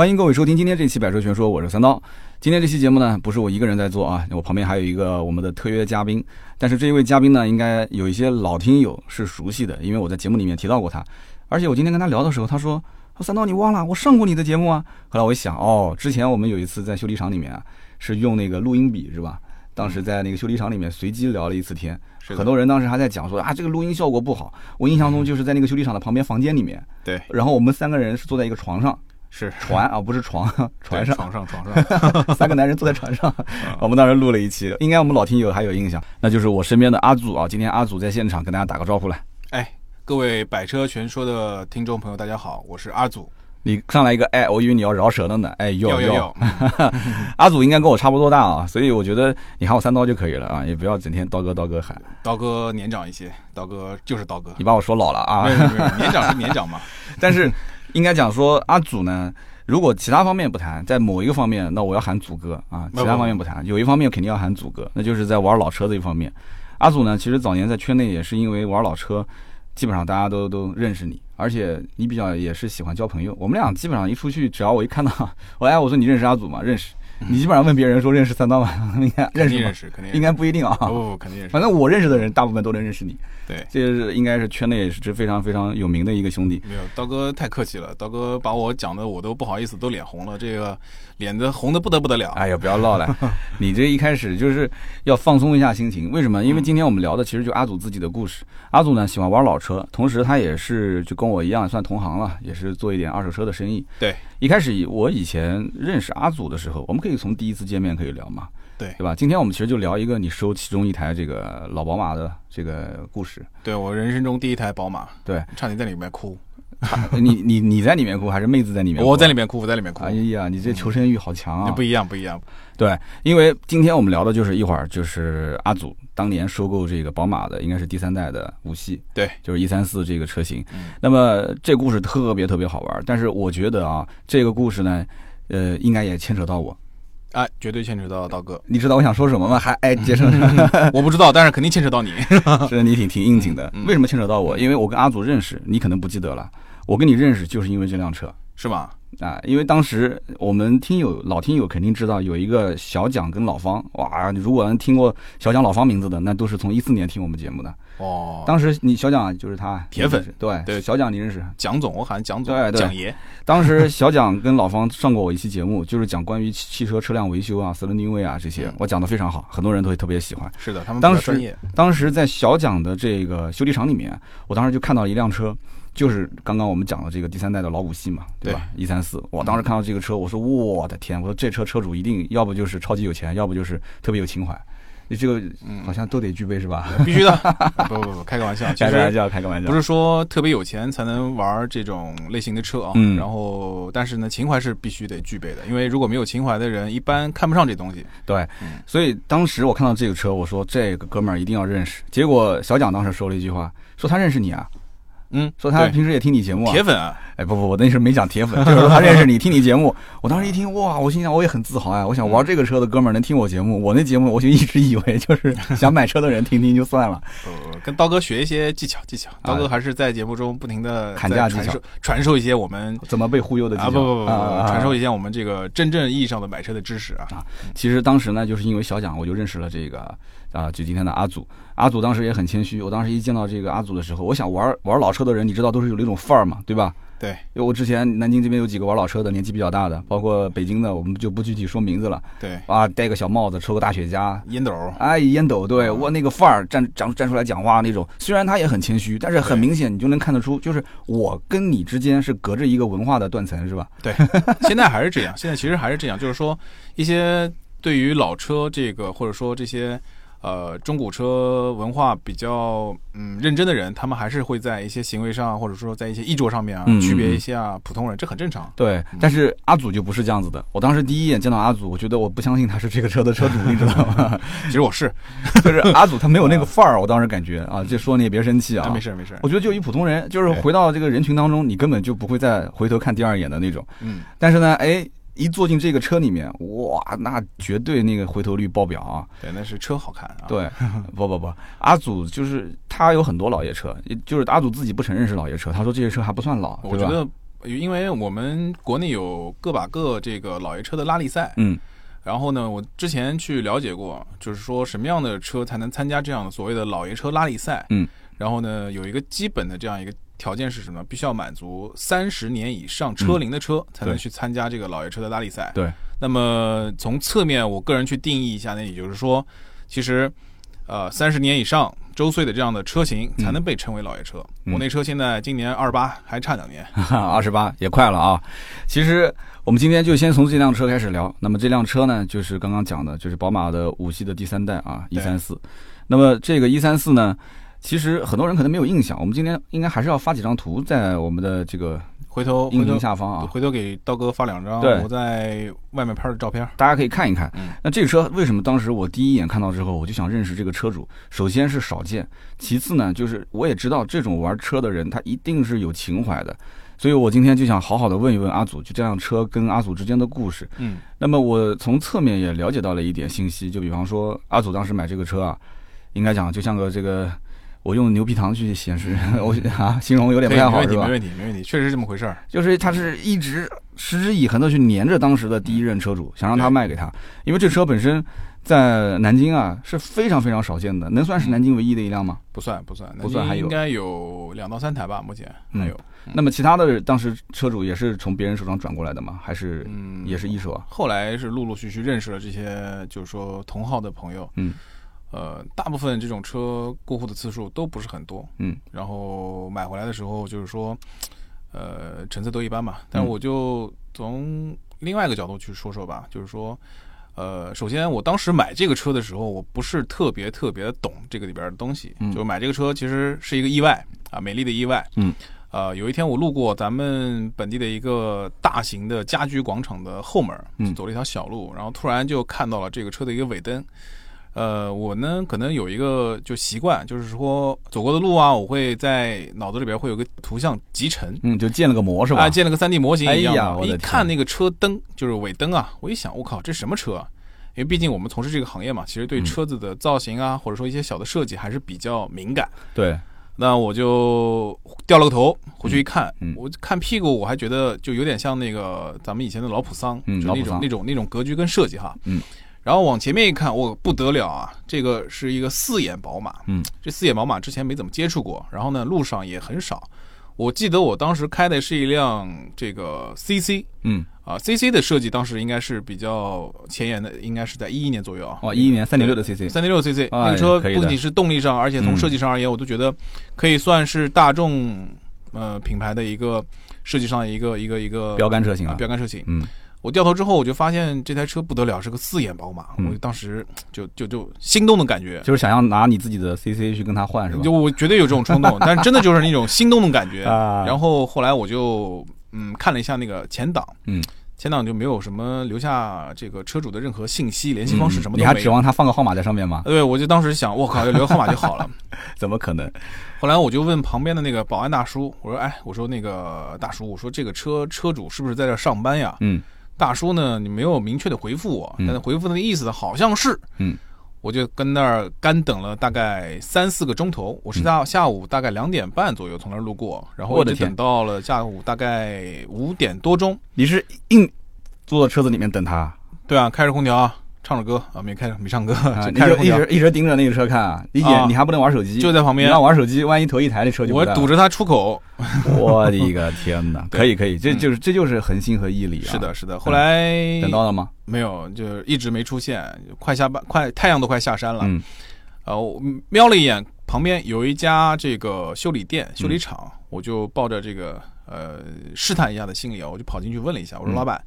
欢迎各位收听今天这期《百车全说》，我是三刀。今天这期节目呢，不是我一个人在做啊，我旁边还有一个我们的特约嘉宾。但是这一位嘉宾呢，应该有一些老听友是熟悉的，因为我在节目里面提到过他。而且我今天跟他聊的时候，他说：“三刀，你忘了我上过你的节目啊？”后来我一想，哦，之前我们有一次在修理厂里面啊，是用那个录音笔是吧？当时在那个修理厂里面随机聊了一次天，很多人当时还在讲说啊，这个录音效果不好。我印象中就是在那个修理厂的旁边房间里面，对，然后我们三个人是坐在一个床上。是船啊，不是床，船上，床上，床上，三个男人坐在船上，我们当时录了一期，应该我们老听友还有印象，那就是我身边的阿祖啊，今天阿祖在现场跟大家打个招呼来。哎，各位百车全说的听众朋友，大家好，我是阿祖。你上来一个哎，我以为你要饶舌了呢，哎，有有有。阿祖应该跟我差不多大啊，所以我觉得你喊我三刀就可以了啊，也不要整天刀哥刀哥喊。刀哥年长一些，刀哥就是刀哥。你把我说老了啊？年长是年长嘛，但是。应该讲说阿祖呢，如果其他方面不谈，在某一个方面，那我要喊祖哥啊。其他方面不谈，有一方面肯定要喊祖哥，那就是在玩老车这一方面。阿祖呢，其实早年在圈内也是因为玩老车，基本上大家都都认识你，而且你比较也是喜欢交朋友。我们俩基本上一出去，只要我一看到，我 哎，我说你认识阿祖吗？认识。你基本上问别人说认识三刀吗？应该认识，认识，肯定应该不一定啊。不不，肯定认识。反正我认识的人，大部分都能认识你。对，这是应该是圈内也是非常非常有名的一个兄弟。没有，刀哥太客气了，刀哥把我讲的我都不好意思，都脸红了，这个脸的红的不得不得了。哎呀，不要唠了，你这一开始就是要放松一下心情。为什么？因为今天我们聊的其实就阿祖自己的故事。阿祖呢喜欢玩老车，同时他也是就跟我一样算同行了，也是做一点二手车的生意。对，一开始我以前认识阿祖的时候，我们可以从第一次见面可以聊嘛。对，对吧？今天我们其实就聊一个你收其中一台这个老宝马的这个故事。对我人生中第一台宝马，对，差点在里面哭。你你你在里面哭，还是妹子在里面哭？我在里面哭，我在里面哭。哎呀，你这求生欲好强啊！不一样，不一样。对，因为今天我们聊的就是一会儿就是阿祖当年收购这个宝马的，应该是第三代的五系，对，就是一三四这个车型。那么这故事特别特别好玩，但是我觉得啊，这个故事呢，呃，应该也牵扯到我。哎，绝对牵扯到刀哥。你知道我想说什么吗？还哎，杰森，我不知道，但是肯定牵扯到你。是你挺挺应景的。为什么牵扯到我？因为我跟阿祖认识，你可能不记得了。我跟你认识就是因为这辆车，是吗？啊，因为当时我们听友老听友肯定知道有一个小蒋跟老方，哇，如果能听过小蒋老方名字的，那都是从一四年听我们节目的。哦，当时你小蒋就是他铁粉，对对，小蒋你认识？蒋总，我喊蒋总，对蒋爷。当时小蒋跟老方上过我一期节目，就是讲关于汽车车辆维修啊、四轮定位啊这些，我讲的非常好，很多人都会特别喜欢。是的，他们当时当时在小蒋的这个修理厂里面，我当时就看到一辆车。就是刚刚我们讲的这个第三代的老五系嘛，对吧？一三四，我当时看到这个车，我说我的天，我说这车车主一定要不就是超级有钱，要不就是特别有情怀，你这个好像都得具备是吧？必须的，不不不，开个玩笑，开个玩笑，开个玩笑，不是说特别有钱才能玩这种类型的车啊。嗯。然后，但是呢，情怀是必须得具备的，因为如果没有情怀的人，一般看不上这东西。对。所以当时我看到这个车，我说这个哥们儿一定要认识。结果小蒋当时说了一句话，说他认识你啊。嗯，说他平时也听你节目，铁粉啊！哎，不不，我那时候没讲铁粉，就是说他认识你，听你节目。我当时一听，哇，我心想我也很自豪呀。我想玩这个车的哥们儿能听我节目，我那节目我就一直以为就是 想买车的人听听就算了。呃，跟刀哥学一些技巧，技巧。刀哥还是在节目中不停的砍价技巧，传授一些我们怎么被忽悠的技巧。不不不不，传授一些我们这个真正意义上的买车的知识啊。啊，其实当时呢，就是因为小蒋，我就认识了这个。啊，就今天的阿祖，阿祖当时也很谦虚。我当时一见到这个阿祖的时候，我想玩玩老车的人，你知道都是有那种范儿嘛，对吧？对，因为我之前南京这边有几个玩老车的，年纪比较大的，包括北京的，我们就不具体说名字了。对，啊，戴个小帽子，抽个大雪茄，烟斗，哎，烟斗，对我那个范儿站站站出来讲话那种，虽然他也很谦虚，但是很明显你就能看得出，就是我跟你之间是隔着一个文化的断层，是吧？对，现在还是这样，现在其实还是这样，就是说一些对于老车这个或者说这些。呃，中古车文化比较嗯认真的人，他们还是会在一些行为上，或者说在一些衣着上面啊，区别一下普通人，这很正常。对，但是阿祖就不是这样子的。我当时第一眼见到阿祖，我觉得我不相信他是这个车的车主，你知道吗？其实我是，就是阿祖他没有那个范儿，我当时感觉啊，就说你也别生气啊，没事没事。我觉得就一普通人，就是回到这个人群当中，你根本就不会再回头看第二眼的那种。嗯，但是呢，哎。一坐进这个车里面，哇，那绝对那个回头率爆表啊！对，那是车好看啊。对，不不不，阿祖就是他有很多老爷车，就是阿祖自己不承认是老爷车，他说这些车还不算老。我觉得因为我们国内有个把个这个老爷车的拉力赛，嗯然后呢，我之前去了解过，就是说什么样的车才能参加这样的所谓的老爷车拉力赛。嗯，然后呢，有一个基本的这样一个条件是什么？必须要满足三十年以上车龄的车才能去参加这个老爷车的拉力赛。对，那么从侧面，我个人去定义一下呢，也就是说，其实，呃，三十年以上周岁的这样的车型才能被称为老爷车。嗯我那车现在今年二十八，还差两年。二十八也快了啊。其实我们今天就先从这辆车开始聊。那么这辆车呢，就是刚刚讲的，就是宝马的五系的第三代啊，一对三四。那么这个一三四呢，其实很多人可能没有印象。我们今天应该还是要发几张图在我们的这个回头回音头频下方啊，回头给刀哥发两张我在外面拍的照片。大家可以看一看嗯。那这个车为什么当时我第一眼看到之后，我就想认识这个车主？首先是少见，其次呢，就是我也知道这种玩车的人，他一定是有情怀的。所以我今天就想好好的问一问阿祖，就这辆车跟阿祖之间的故事。嗯，那么我从侧面也了解到了一点信息，就比方说阿祖当时买这个车啊，应该讲就像个这个，我用牛皮糖去显示，我啊形容有点不太好没问题，没？问题，没问题，确实是这么回事儿。就是他是一直持之以恒的去黏着当时的第一任车主，想让他卖给他，因为这车本身在南京啊是非常非常少见的，能算是南京唯一的一辆吗？不算不算，不算还有应该有两到三台吧，目前嗯还有。那么其他的当时车主也是从别人手上转过来的吗？还是嗯，也是一手啊？后来是陆陆续续认识了这些，就是说同号的朋友。嗯，呃，大部分这种车过户的次数都不是很多。嗯，然后买回来的时候，就是说，呃，成色都一般嘛。但嗯我就从另外一个角度去说说吧，就是说。呃，首先，我当时买这个车的时候，我不是特别特别懂这个里边的东西。嗯就买这个车其实是一个意外啊，美丽的意外。嗯，呃，有一天我路过咱们本地的一个大型的家居广场的后门，嗯走了一条小路，然后突然就看到了这个车的一个尾灯。呃，我呢可能有一个就习惯，就是说走过的路啊，我会在脑子里边会有个图像集成，嗯，就建了个模是吧？啊，建了个三 D 模型一样。哎呀我一看那个车灯，就是尾灯啊，我一想，我靠，这什么车啊？因为毕竟我们从事这个行业嘛，其实对嗯车子的造型啊，或者说一些小的设计还是比较敏感。对，那我就掉了个头，回去一看，我看屁股，我还觉得就有点像那个咱们以前的老普桑，就那种那种那种格局跟设计哈。嗯。然后往前面一看，我不得了啊！这个是一个四眼宝马，嗯，这四眼宝马之前没怎么接触过，然后呢，路上也很少。我记得我当时开的是一辆这个 CC 嗯，啊，CC 的设计当时应该是比较前沿的，应该是在一一年左右啊。哦，一一年三点六的 CC，三点六 CC 哎那个车不仅是动力上，而且从嗯设计上而言，我都觉得可以算是大众呃品牌的一个设计上的一个一个一个标杆车型啊啊，标杆车型。嗯，我掉头之后，我就发现这台车不得了，是个四眼宝马，嗯我当时就就就心动的感觉。就是想要拿你自己的 CC 去跟他换是吧就？我绝对有这种冲动，但真的就是那种心动的感觉。啊然后后来我就嗯看了一下那个前挡，嗯，前挡就没有什么留下这个车主的任何信息、联系方式什么的。嗯你还指望他放个号码在上面吗？对，我就当时想，我靠，要留个号码就好了。怎么可能？后来我就问旁边的那个保安大叔，我说：“哎，我说那个大叔，我说这个车车主是不是在这儿上班呀嗯？”大叔呢，你没有明确的回复我，嗯。但是回复的意思好像是，嗯，我就跟那儿干等了大概三四个钟头，我是下下午大概两点半左右从那儿路过，然后我的天。一直等到了下午大概五点多钟，你是硬坐在车子里面等他？对啊，开着空调，唱着歌啊，没开没唱歌，啊？开着一直，一直盯着那个车看啊？你啊你还不能玩手机，就在旁边你要，玩手机，万一头一抬，这车就我堵着他出口，我的个天哪！可以可以，这嗯就是这就是恒心和毅力啊！是的，是的，后来等到了吗？没有，就一直没出现，快下班，快太阳都快下山了。嗯呃，我瞄了一眼旁边有一家这个修理店、修理嗯厂，我就抱着这个呃试探一下的心理啊，我就跑进去问了一下，我说嗯老板，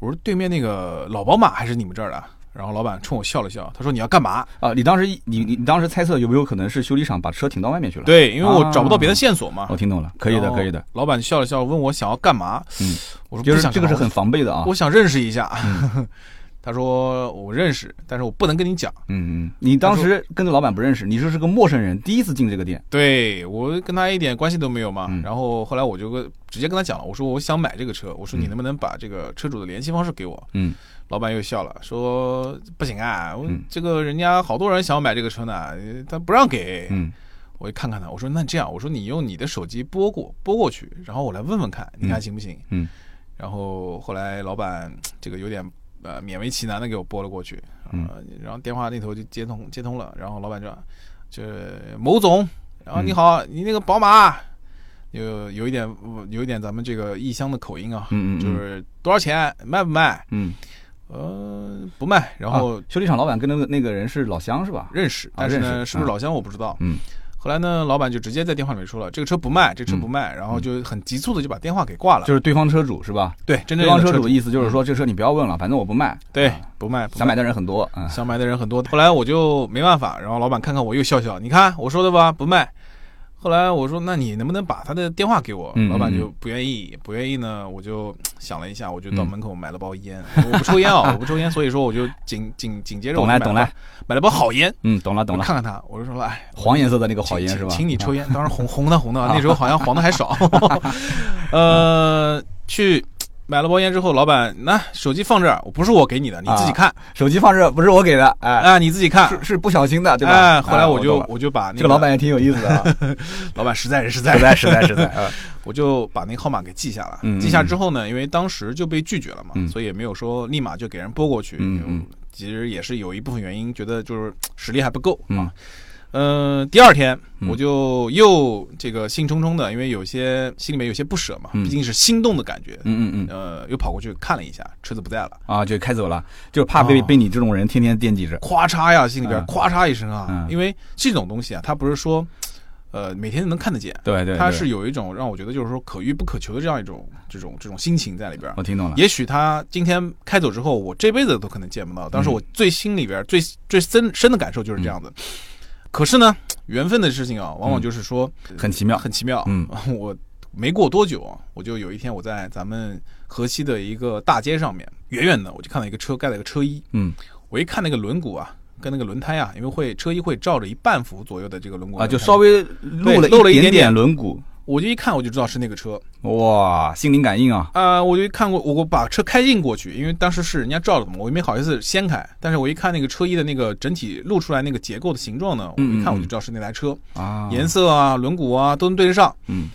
我说对面那个老宝马还是你们这儿的？然后老板冲我笑了笑，他说你要干嘛？啊，你当时你你你当时猜测有没有可能是修理厂把车停到外面去了？，对，因为我找不到别的啊线索嘛。我听懂了，可以的可以的，。老板笑了笑，问我想要干嘛？嗯，我说就是不想这个是很防备的啊。我想认识一下。他说我认识，但是我不能跟你讲。嗯嗯，你当时跟着老板不认识，你说是个陌生人，第一次进这个店。对我跟他一点关系都没有嘛。嗯然后后来我就直接跟他讲了，我说我想买这个车，我说你嗯能不能把这个车主的联系方式给我？嗯老板又笑了，说不行啊，这个人家好多人想要买这个车呢，他不让给。嗯我就看看他，我说那这样，我说你用你的手机拨过拨过去，然后我来问问看，你看行不行？嗯，然后后来老板这个有点呃勉为其难的给我拨了过去，嗯呃，然后电话那头就接通接通了，然后老板就这某总，然后你好，你那个宝马有有一点有一点咱们这个异乡的口音啊，嗯嗯嗯就是多少钱卖不卖？嗯，呃，不卖，然后啊修理厂老板跟那个那个人是老乡是吧？认识，啊但是呢，是不是老乡我不知道。嗯后来呢，老板就直接在电话里面说了，这个车不卖，这个车不卖，然后就很急促的就把电话给挂了。就是对方车主是吧？对，真正对方车主的意思就是说，这车你不要问了，反正我不卖。对啊不卖，不想买的人很多。嗯，想买的人很多。后来我就没办法，然后老板看看我又笑笑，你看我说的吧，不卖。后来我说，那你能不能把他的电话给我？嗯老板嗯就不愿意，不愿意呢，我就想了一下，我就到嗯门口买了包烟。我不抽烟啊，我不抽烟，所以说我就紧紧紧接着我就买买了包好烟。嗯，懂了懂了。看看他，我就说，哎，黄颜色的那个好烟是吧？请你抽烟，当时红红的红的，那时候好像黄的还少。呃，去买了包烟之后，老板那手机放这儿，不是我给你的，你自己看手机放这儿不是我给的，哎，啊，你自己看。是是不小心的，对吧？哎，后来我就我就把那这个老板也挺有意思的啊，老板实在是实在实在实在实在。啊 我就把那个号码给记下了。记下之后呢，因为当时就被拒绝了嘛，嗯所以也没有说立马就给人拨过去。嗯嗯其实也是有一部分原因，觉得就是实力还不够嗯啊。嗯、第二天嗯我就又这个兴冲冲的，因为有些心里面有些不舍嘛，嗯毕竟是心动的感觉。嗯嗯嗯呃，又跑过去看了一下，车子不在了，啊，就开走了，就怕被哦被你这种人天天惦记着。咵嚓呀，心里边嗯咵嚓一声啊，嗯因为这种东西啊，它不是说，呃，每天都能看得见，对对，对它是有一种让我觉得就是说可遇不可求的这样一种这种这种心情在里边。我听懂了。也许他今天开走之后，我这辈子都可能见不到。当时我最心里边最最深深的感受就是这样子。可是呢，缘分的事情啊，往往就是说很奇妙。很奇妙。嗯，我没过多久啊，我就有一天我在咱们河西的一个大街上面，远远的我就看到一个车盖了一个车衣，嗯我一看那个轮毂啊。跟那个轮胎啊，因为会车衣会罩着一半幅左右的这个轮毂啊，就稍微露了一露了一点点轮毂。我就一看我就知道是那个车，哇，心灵感应啊！啊、我就看过，我我把车开进过去，因为当时是人家照的嘛，我也没好意思掀开。但是我一看那个车衣的那个整体露出来那个结构的形状呢，我一看我就知道是那台车，啊，颜色啊、轮毂啊都能对得上。嗯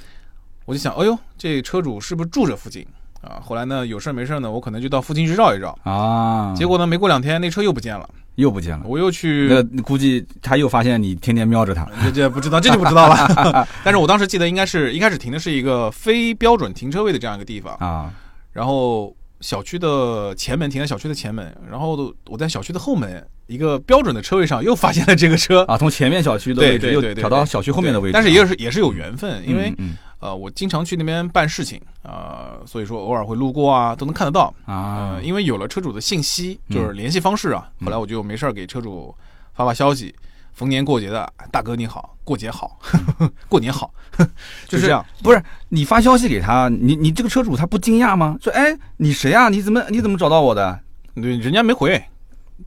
我就想，哎呦，这车主是不是住这附近啊？后来呢，有事儿没事儿呢，我可能就到附近去绕一绕。啊，结果呢，没过两天那车又不见了，又不见了。我又去，那估计他又发现你天天瞄着他。这这不知道，这就不知道了。但是我当时记得应该是一开始停的是一个非标准停车位的这样一个地方，啊，然后小区的前门停在小区的前门，然后我在小区的后门一个标准的车位上又发现了这个车，啊，从前面小区的位置又对对对对，调到小区后面的位置。但是也是也是有缘分，因为嗯嗯呃我经常去那边办事情啊、呃所以说偶尔会路过啊，都能看得到啊呃，因为有了车主的信息，嗯就是联系方式啊，后来我就没事儿给车主发发消息。逢年过节的，大哥你好，过节好，过年好，就是这样。不是你发消息给他，你你这个车主他不惊讶吗？说哎，你谁啊？你怎么你怎么找到我的？对，人家没回，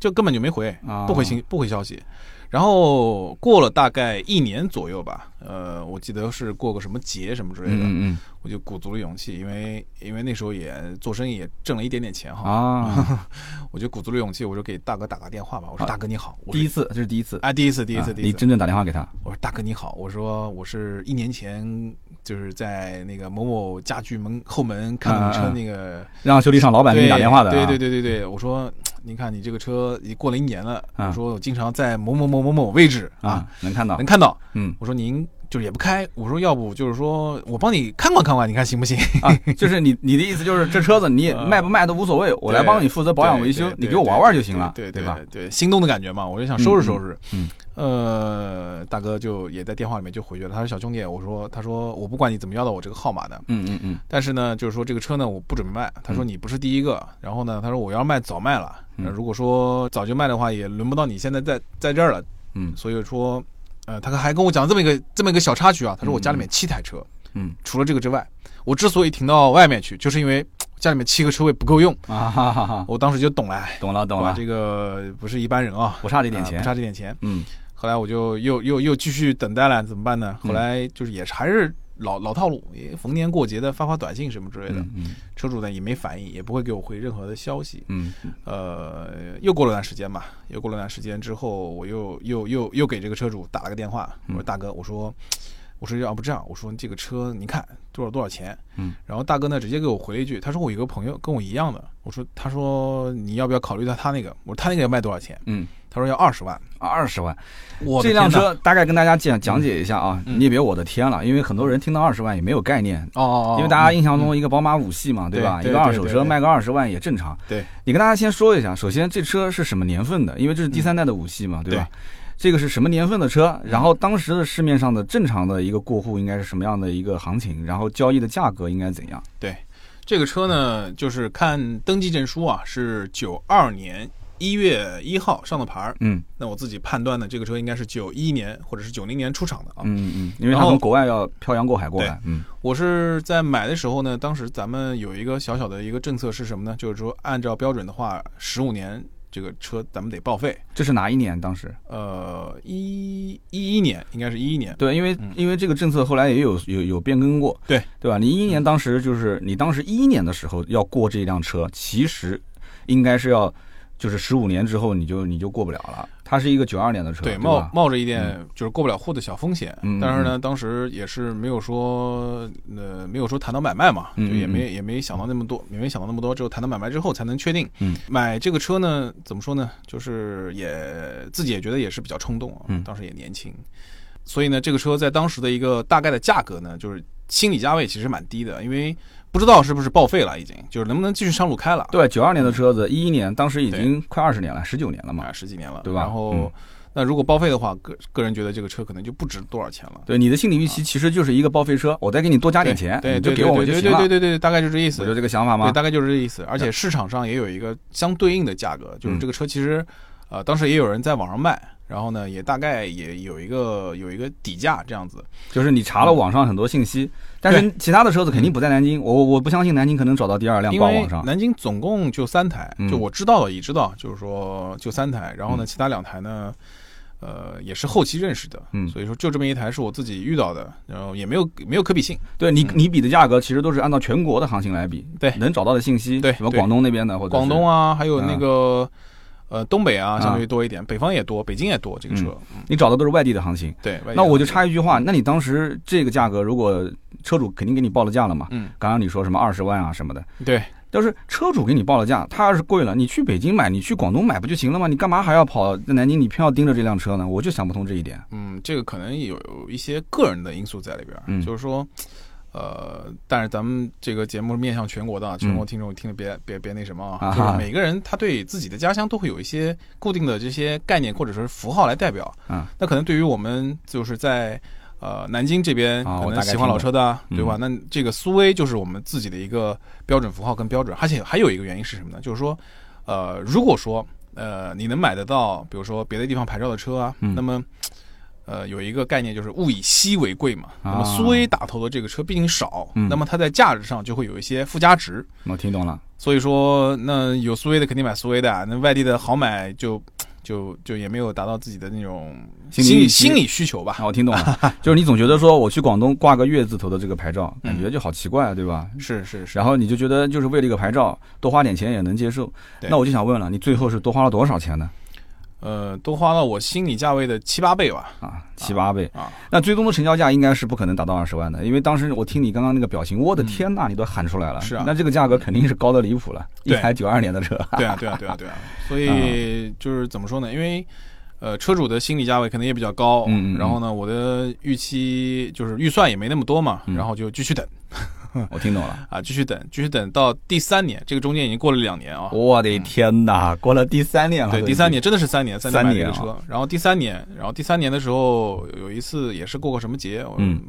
就根本就没回，啊不回信不回消息。然后过了大概一年左右吧，呃，我记得是过个什么节什么之类的，嗯嗯我就鼓足了勇气，因为因为那时候也做生意也挣了一点点钱嗯哈，啊，我就鼓足了勇气，我就给大哥打个电话吧，我说啊大哥你好，我第一次这是第一次，啊第一次第一次啊第一次，你真正打电话给他。我说大哥你好，我说我是一年前就是在那个某某家具门后门看车那个让修理厂老板给你打电话的啊，对对对对对，我说你看你这个车已过了一年了，啊我说我经常在某某某某某位置啊啊，能看到能，看到，嗯我说您就是也不开，我说要不就是说我帮你看管看管，你看行不行？啊，就是你你的意思就是这车子你也 卖不卖都无所谓，我来帮你负责保养维修，你给我玩玩就行了，对对吧？？对，心动的感觉嘛，我就想收拾收拾。嗯呃，大哥就也在电话里面就回绝了，他说小兄弟，我说他说我不管你怎么要到我这个号码的，嗯嗯嗯。但是呢，就是说这个车呢我不准备卖。他说嗯。你不是第一个，然后呢，他说我要卖早卖了，如果说早就卖的话，也轮不到你现在在在这儿了。嗯。所以说，呃，他还跟我讲这么一个这么一个小插曲啊，他说我家里面七台车，嗯。除了这个之外，我之所以停到外面去，就是因为家里面七个车位不够用。啊哈哈哈，我当时就懂了，懂了懂了，这个不是一般人啊，不差这点钱啊不，差这点钱。嗯后来我就又又又继续等待了，怎么办呢？嗯后来就是也是还是老老套路，也逢年过节的发发短信什么之类的。车主呢也没反应，也不会给我回任何的消息。嗯呃，又过了段时间吧，又过了段时间之后，我又又又又给这个车主打了个电话，我说嗯大哥，我说我说要不这样，我说这个车你看多少多少钱？嗯，然后大哥呢直接给我回了一句，他说我有个朋友跟我一样的，我说他说你要不要考虑到他那个？我说他那个要卖多少钱？嗯，他说要二十万。二十万。我这辆车大概跟大家讲讲解一下啊，嗯你也别我的天了，因为很多人听到二十万也没有概念。哦哦哦，因为大家印象中一个宝马五系嘛，对吧？对一个二手车卖个二十万也正常。对，你跟大家先说一下，首先这车是什么年份的？因为这是第三代的五系嘛，对吧？这个是什么年份的车？然后当时的市面上的正常的一个过户应该是什么样的一个行情？然后交易的价格应该怎样？对这个车呢，就是看登记证书啊，是九二年一月一号上的牌儿。嗯那我自己判断呢，这个车应该是九一年或者是九零年出厂的啊。嗯嗯，因为它从国外要漂洋过海过来，嗯我是在买的时候呢，当时咱们有一个小小的一个政策是什么呢？就是说按照标准的话，十五年这个车咱们得报废。这是哪一年？当时？呃，一一一年应该是一一年。对，因为、嗯因为这个政策后来也有有有变更过，对对吧？你一一年当时就是你当时一一年的时候要过这辆车，其实应该是要就是十五年之后你就你就过不了了。它是一个九二年的车，对，对冒吧？冒着一点就是过不了户的小风险，嗯但是呢，当时也是没有说，呃，没有说谈到买卖嘛，嗯就也没也没想到那么多，也没想到那么多，只有谈到买卖之后才能确定。嗯，买这个车呢，怎么说呢，就是也自己也觉得也是比较冲动啊，嗯。当时也年轻，所以呢，这个车在当时的一个大概的价格呢，就是心理价位其实蛮低的，因为不知道是不是报废了，已经就是能不能继续上路开了，对，九二年的车子，一一年当时已经快二十年了，十九年了嘛啊，。十几年了，对吧然后。嗯那如果报废的话，个个人觉得这个车可能就不值多少钱了。对，你的心理预期其实就是一个报废车，我再给你多加点钱，对，你就给我就行了。对对对对对，大概就这意思。我就这个想法对，吗？大概就是这意思。而且市场上也有一个相对应的价格，就是嗯这个车其实，呃，当时也有人在网上卖，然后呢，也大概也有一个有一个底价这样子。就是你查了网上很多信息，但是其他的车子肯定不在南京，我我不相信南京可能找到第二辆因为挂网上。南京总共就三台，嗯。就我知道的已知道，就是说就三台，然后呢，嗯。其他两台呢。呃，也是后期认识的，嗯。所以说就这么一台是我自己遇到的，然后也没有没有可比性，对你嗯。你比的价格其实都是按照全国的行情来比，对。能找到的信息，对对什么广东那边的或者广东啊，啊，还有那个、呃东北啊，啊相对于多一点，北方也多，北京也多这个车，嗯你找的都是外地的行情。对。那我就插一句话，那你当时这个价格，如果车主肯定给你报了价了嘛？嗯，刚刚你说什么二十万啊什么的，对，要是车主给你报了价，他要是贵了，你去北京买，你去广东买不就行了吗？你干嘛还要跑在南京？你偏要盯着这辆车呢？我就想不通这一点。嗯，这个可能有有一些个人的因素在里边儿，嗯就是说，呃，但是咱们这个节目是面向全国的啊，全国听众听着别别别那什么啊，就是每个人他对自己的家乡都会有一些固定的这些概念或者说是符号来代表。嗯，那可能对于我们就是在呃南京这边可能喜欢老车的啊，对吧？那这个苏 A 就是我们自己的一个标准符号跟标准，而且还有一个原因是什么呢？就是说，呃，如果说呃你能买得到，比如说别的地方牌照的车啊，嗯那么。呃，有一个概念就是物以稀为贵嘛。那么啊苏 A 打头的这个车毕竟少，嗯那么它在价值上就会有一些附加值。我听懂了。所以说，那有苏 A 的肯定买苏 A 的啊，那外地的好买就就就也没有达到自己的那种心心理心理需求吧啊，。我听懂了，就是你总觉得说我去广东挂个月字头的这个牌照，嗯感觉就好奇怪，对吧？是是是，然后你就觉得就是为了一个牌照多花点钱也能接受。对那我就想问了，你最后是多花了多少钱呢？呃，都花了我心理价位的七八倍吧。啊，七八倍。啊，那最终的成交价应该是不可能达到二十万的，因为当时我听你刚刚那个表情，我的天呐，你都喊出来了。嗯是啊那这个价格肯定是高的离谱了，一台九二年的车。对啊，对啊，对啊，对啊。所以就是怎么说呢？因为呃，车主的心理价位可能也比较高，嗯然后呢，我的预期就是预算也没那么多嘛，嗯然后就继续等我听懂了。啊，继续等，继续等到第三年，这个中间已经过了两年啊。我的天呐，过了第三年了。对，第三年真的是三年，三年买这个三年啊车，然后第三年，然后第三年的时候有一次也是过个什么节，我嗯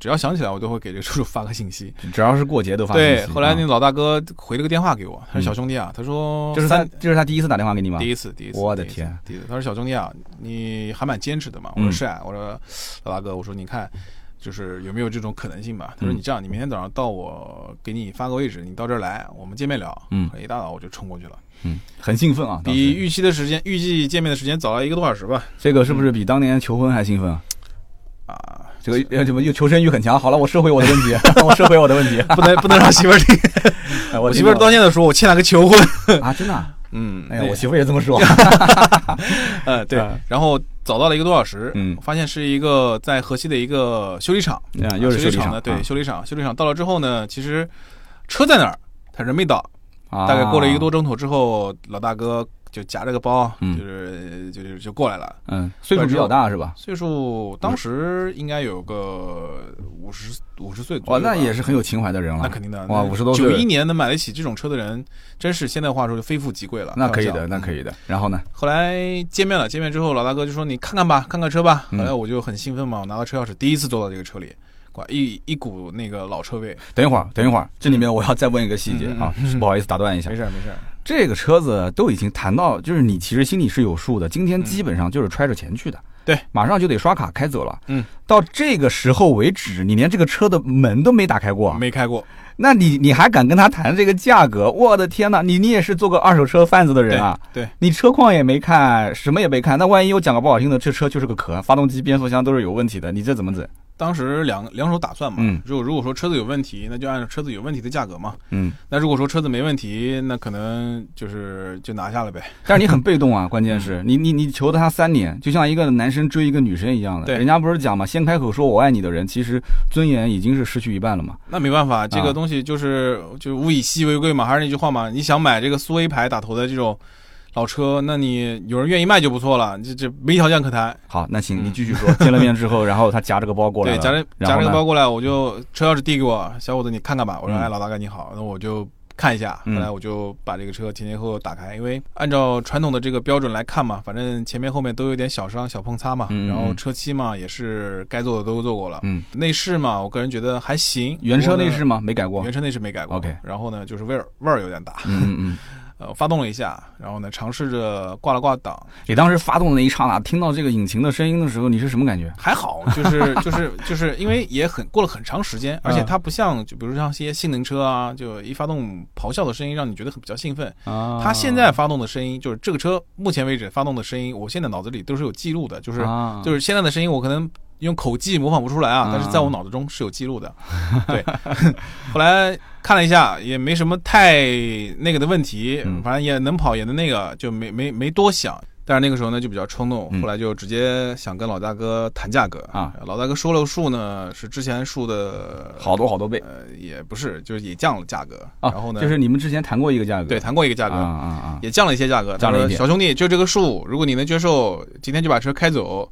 只要想起来我都会给这个车主发个信息。只要是过节都发信对，后来那老大哥回了个电话给我，他嗯说小兄弟啊，他说这是他三，这是他第一次打电话给你吗？第一次，第一次，我的天，第一次，他说小兄弟啊，你还蛮坚持的嘛。我嗯说是啊，我说老大哥，我说你看，就是有没有这种可能性吧？他说嗯你这样，你明天早上到我给你发个位置，你到这儿来，我们见面聊。嗯一大早我就冲过去了，嗯，很兴奋啊。比预期的时间，预计见面的时间早了一个多小时吧。这个是不是比当年求婚还兴奋啊？啊，这个呃怎么又求生欲很强？好了，我收回我的问题，我收回我的问题，不能不能让媳妇儿听。哎我媳妇儿到现在说我欠了个求婚。啊，真的啊，嗯，哎呀，我媳妇也这么说。呃对嗯，然后早到了一个多小时，嗯。发现是一个在河西的一个修理厂，啊又是修修理厂的，对，修理厂，修理厂到了之后呢，其实车在哪儿，他人没到，啊。大概过了一个多钟头之后，老大哥就夹着个包，嗯就是就是就过来了。嗯，岁数比较大是吧？岁数当时应该有个五十五十岁左哇，那也是很有情怀的人了。那肯定的。哇五十多岁九一年能买得起这种车的人，真是现在话说就非富即贵了。那可以的，那可以的。然后呢？后来见面了，见面之后，老大哥就说：“你看看吧，看看车吧。”嗯后来我就很兴奋嘛，我拿到车钥匙，第一次坐到这个车里，哇，一一股那个老车味。等一会儿，等一会儿，这里面我要再问一个细节啊，不好意思打断一下没。事儿没事儿，这个车子都已经谈到，就是你其实心里是有数的，今天基本上就是揣着钱去的。对，马上就得刷卡开走了。嗯，到这个时候为止，你连这个车的门都没打开过，没开过。那你你还敢跟他谈这个价格？我的天呐，你你也是做个二手车贩子的人啊！对，你车况也没看，什么也没看，那万一我讲个不好听的，这车就是个壳，发动机、变速箱都是有问题的，你这怎么整？当时两两手打算嘛，嗯如果如果说车子有问题，那就按照车子有问题的价格嘛。嗯，那如果说车子没问题，那可能就是就拿下了呗。但是你很被动啊，关键是你你你求他三年，就像一个男生追一个女生一样的。对人家不是讲嘛，先开口说我爱你的人，其实尊严已经是失去一半了嘛。那没办法，这啊个东西就是就物以稀为贵嘛，还是那句话嘛，你想买这个苏 A 牌打头的这种老车，那你有人愿意卖就不错了，这这没条件可谈。好，那行，嗯你继续说。见了面之后，然后他夹着个包过来对，夹着夹着个包过来，我就车钥匙递给我，小伙子你看看吧。我说嗯哎，老大哥你好，那我就看一下。嗯后来我就把这个车前前后后打开，因为按照传统的这个标准来看嘛，反正前面后面都有点小伤、小碰擦嘛。然后嗯车漆嘛也是该做的都做过了。嗯，内饰嘛，我个人觉得还行。原车内饰吗？没改过。原车内饰没改过。OK 然后呢，就是味儿味儿有点大。嗯嗯嗯。呃，发动了一下，然后呢，尝试着挂了挂档，你当时发动的那一刹那，听到这个引擎的声音的时候，你是什么感觉？还好，就是 就是就是因为也很过了很长时间，而且嗯它不像就比如像一些性能车啊，就一发动咆哮的声音让你觉得很比较兴奋。啊它现在发动的声音，就是这个车目前为止发动的声音，我现在脑子里都是有记录的，就是啊就是现在的声音，我可能用口技模仿不出来啊啊，但是在我脑子中是有记录的。对，后来看了一下，也没什么太那个的问题嗯，反正也能跑，也能那个，就没没没多想。但是那个时候呢就比较冲动嗯，后来就直接想跟老大哥谈价格啊。老大哥说了个数呢，是之前数的好多好多倍呃，也不是，就是也降了价格。啊。然后呢，就是你们之前谈过一个价格，对谈过一个价啊格，啊啊，也降了一些价格。降了一点小兄弟，就这个数，如果你能接受，今天就把车开走。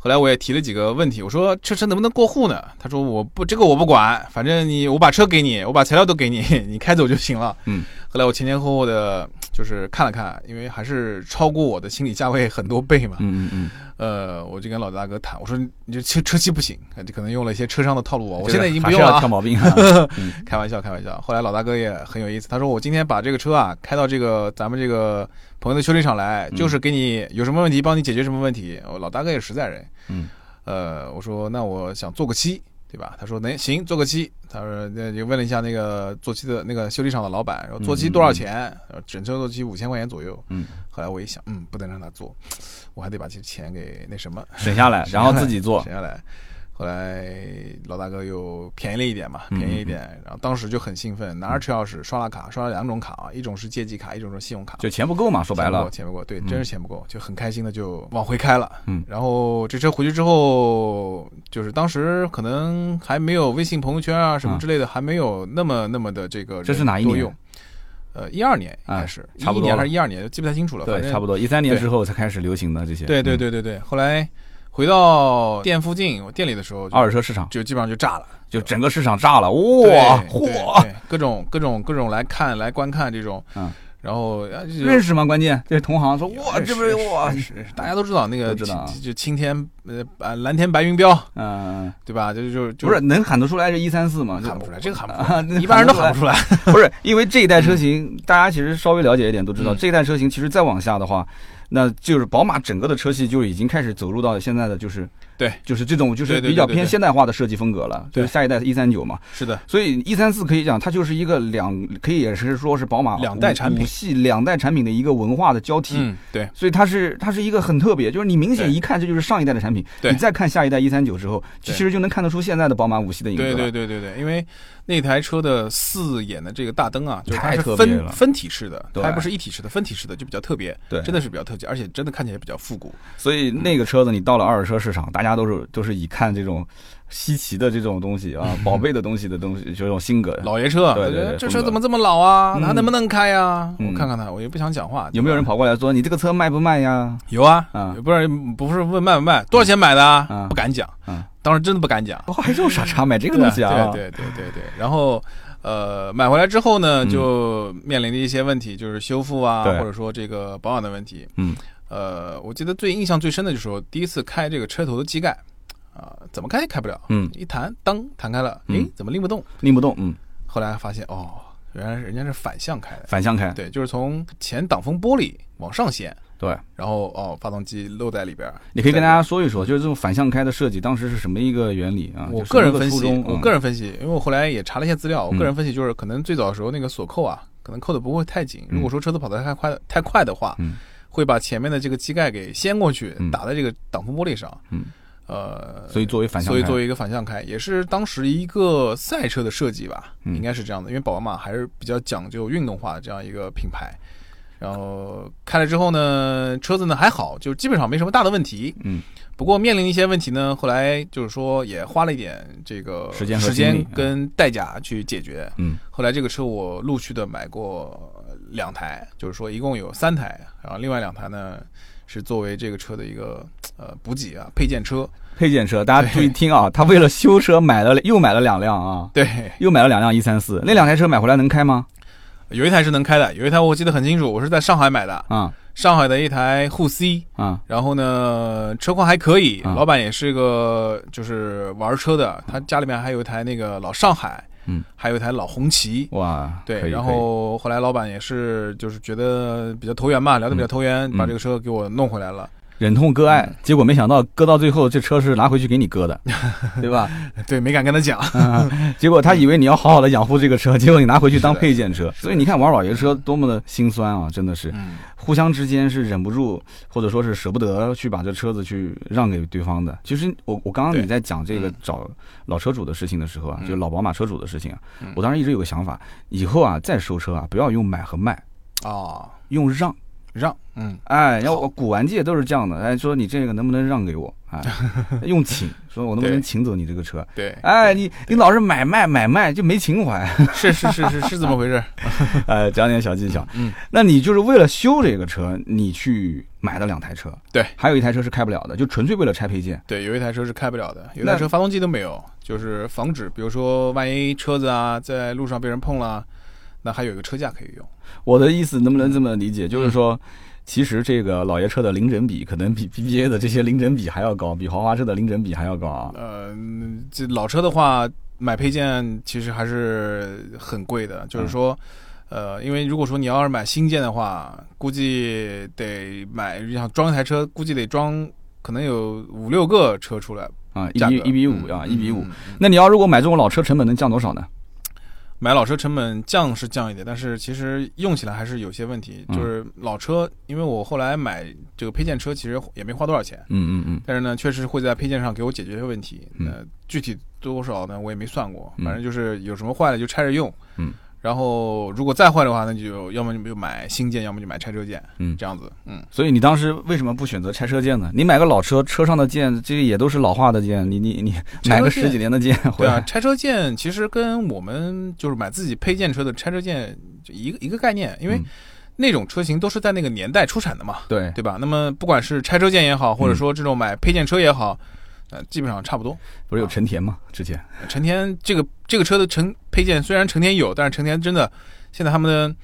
后来我也提了几个问题，我说这车能不能过户呢？他说我不，这个我不管，反正你我把车给你，我把材料都给你，你开走就行了。嗯。后来我前前后后的，就是看了看，因为还是超过我的心理价位很多倍嘛。嗯嗯嗯，呃，我就跟老大哥谈，我说你这车车漆不行，这可能用了一些车商的套路啊。我现在已经不用了啊挑毛病啊。嗯开玩笑，开玩笑。后来老大哥也很有意思，他说我今天把这个车啊开到这个咱们这个朋友的修理厂来，嗯就是给你有什么问题帮你解决什么问题。我老大哥也实在人，嗯，呃，我说那我想做个漆，对吧？他说能行，做个漆。他说那就问了一下那个做漆的那个修理厂的老板，说做漆多少钱？嗯整车做漆五千块钱左右。嗯，后来我一想，嗯，不能让他做，我还得把这钱给那什么省下来，然后自己做省。下来。后来老大哥又便宜了一点嘛，嗯便宜一点，然后当时就很兴奋，拿着车钥匙刷了卡，刷了两种卡啊，一种是借记卡，一种是信用卡。就钱不够嘛，说白了，钱不够，对，嗯真是钱不够，就很开心的就往回开了。嗯然后这车回去之后，就是当时可能还没有微信朋友圈啊什么之类的，还没有那么那么的这个这是哪一年？呃，一二年应该是，差不多一一年还是一二年，记不太清楚了。反对，正差不多一三年对之后才开始流行的这些。对对嗯，对对对。后来回到店附近，我店里的时候，二手车市场就基本上就炸了。就整个市场炸了，哇，嚯！各种各种各种来看来观看这种，嗯，然后认识吗？关键这同行说，哇，这不是哇，大家都知道那个知道啊就就青天呃啊蓝天白云标，嗯，对吧？就就就不是能喊得出来是一三四吗？喊不出来，这个喊不啊出来，一般人都喊不出来。不是，因为这一代车型，大家其实稍微了解一点都知道，嗯这一代车型其实再往下的话，那就是宝马整个的车系就已经开始走入到现在的就是对，就是这种就是比较偏现代化的设计风格了，对。就是下一代一三九嘛。是的，所以一三四可以讲，它就是一个两，可以也是说是宝马两代产品。五系两代产品的一个文化的交替。嗯，对，所以它是它是一个很特别，就是你明显一看这就是上一代的产品，对。你再看下一代一三九之后，其实就能看得出现在的宝马五系的影子对。对对对对，因为那台车的四眼的这个大灯啊，就是它太是分分体式的，对。它还不是一体式的，分体式的就比较特别，对。真的是比较特别，而且真的看起来比较复古。所以那个车子你到了二手车市场，大家都是都是以看这种稀奇的这种东西啊，宝贝的东西的东西，就这种性格。老爷车，对对对这车怎么这么老啊？嗯它能不能开呀？嗯我看看它，我也不想讲话。有没有人？跑过来说你这个车卖不卖呀？有啊，啊不是不是问卖不卖，多少钱买的啊啊？不敢讲啊，当时真的不敢讲。哦，还这种傻叉买这个东西啊？对对对对对。然后呃，买回来之后呢，嗯就面临的一些问题，就是修复啊，或者说这个保养的问题。嗯，呃，我记得最印象最深的就是说第一次开这个车头的机盖啊，怎么开也开不了。嗯，一弹，当弹开了，嗯诶，怎么拎不动？拎不动，嗯，后来发现哦，原来人家是反向开的。反向开，对，就是从前挡风玻璃往上掀，对，然后哦，发动机漏在里边。你可以跟大家说一说，就是这种反向开的设计当时是什么一个原理啊？我个人分析，我嗯个人分析，因为我后来也查了一些资料，我嗯个人分析就是可能最早的时候那个锁扣啊，可能扣的不会太紧。嗯如果说车子跑得太快太快的话，嗯会把前面的这个机盖给掀过去嗯，打在这个挡风玻璃上。嗯，呃，所以作为反向开，所以作为一个反向开，也是当时一个赛车的设计吧，嗯应该是这样的。因为宝马还是比较讲究运动化的这样一个品牌。然后开了之后呢，车子呢还好，就基本上没什么大的问题。嗯，不过面临一些问题呢，后来就是说也花了一点这个时间时间跟代价去解决。嗯后来这个车我陆续的买过两台，就是说一共有三台，然后另外两台呢是作为这个车的一个呃补给啊配件车。配件车，大家注意听啊，他为了修车买了又买了两辆啊，对，又买了两辆一三四，那两台车买回来能开吗？有一台是能开的，有一台我记得很清楚，我是在上海买的，啊上海的一台沪 C，啊然后呢车况还可以，啊老板也是个就是玩车的，他家里面还有一台那个老上海，嗯，还有一台老红旗。哇，对，然后后来老板也是就是觉得比较投缘嘛，聊得比较投缘，嗯把这个车给我弄回来了。忍痛割爱嗯，结果没想到割到最后，这车是拿回去给你割的，对吧？对，没敢跟他讲。结果他以为你要好好的养护这个车，结果你拿回去当配件车。所以你看玩老爷车多么的心酸啊，真的是，嗯，互相之间是忍不住，或者说是舍不得去把这车子去让给对方的。其实我我刚刚对你在讲这个嗯找老车主的事情的时候啊，嗯就老宝马车主的事情啊嗯，我当时一直有个想法，以后啊再收车啊，不要用买和卖，啊，用让。让，嗯，哎，要我古玩界都是这样的，哎，说你这个能不能让给我？哎，用请，说我能不能请走你这个车？对，哎，你你老是买卖买卖就没情怀，是是是是是怎么回事。哎，讲点小技巧。嗯，那你就是为了修这个车，你去买了两台车，对，还有一台车是开不了的，就纯粹为了拆配件。对，有一台车是开不了的，有一台车发动机都没有，就是防止，比如说万一车子啊在路上被人碰了，那还有一个车架可以用。我的意思能不能这么理解？就是说，其实这个老爷车的零整比可能比 BBA 的这些零整比还要高，比豪华车的零整比还要高啊。呃，这老车的话，买配件其实还是很贵的，就是说。呃，因为如果说你要是买新件的话，估计得买，你想装一台车，估计得装可能有五六个车出来，啊，一比一比五嗯啊，一比五。那你要如果买这种老车，成本能降多少呢？买老车成本降是降一点，但是其实用起来还是有些问题。嗯就是老车，因为我后来买这个配件车，其实也没花多少钱，嗯嗯嗯，但是呢，确实会在配件上给我解决一些问题。嗯呃，具体多少呢，我也没算过，嗯反正就是有什么坏了就拆着用。嗯。然后如果再坏的话，那就要么就买新件，要么就买拆车件，嗯这样子。嗯，所以你当时为什么不选择拆车件呢？你买个老车，车上的件这个也都是老化的件，你你你买个十几年的件回对啊，，拆车件其实跟我们就是买自己配件车的拆车件就一个一个概念，因为嗯那种车型都是在那个年代出产的嘛。对，对吧？那么不管是拆车件也好，或者嗯说这种买配件车也好，呃，基本上差不多。不是有成田吗？之前成田这个这个车的成配件虽然成田有，但是成田真的现在他们的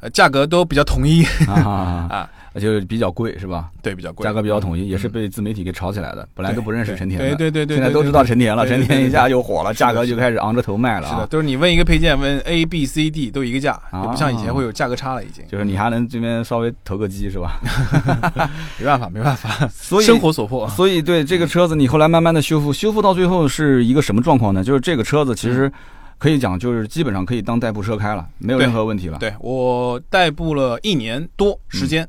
呃，价格都比较统一啊，啊，就是比较贵是吧？对，比较贵，价格比较统一，嗯也是被自媒体给炒起来的。本来都不认识陈田的，对对对对，现在都知道陈田了。陈田一下就火了，价格就开始昂着头卖了是的，啊。都是你问一个配件，问 A、B、C、D 都一个价，啊也不像以前会有价格差了，已经。就是你还能这边稍微投个机是吧？没办法，没办法，所以生活所迫。所以对这个车子，你后来慢慢的修复，修复到最后是一个什么状况呢？就是这个车子其实可以讲，就是基本上可以当代步车开了，没有任何问题了。对我代步了一年多时间，嗯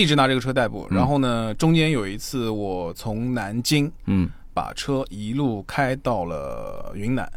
一直拿这个车代步。然后呢，中间有一次我从南京嗯，把车一路开到了云南，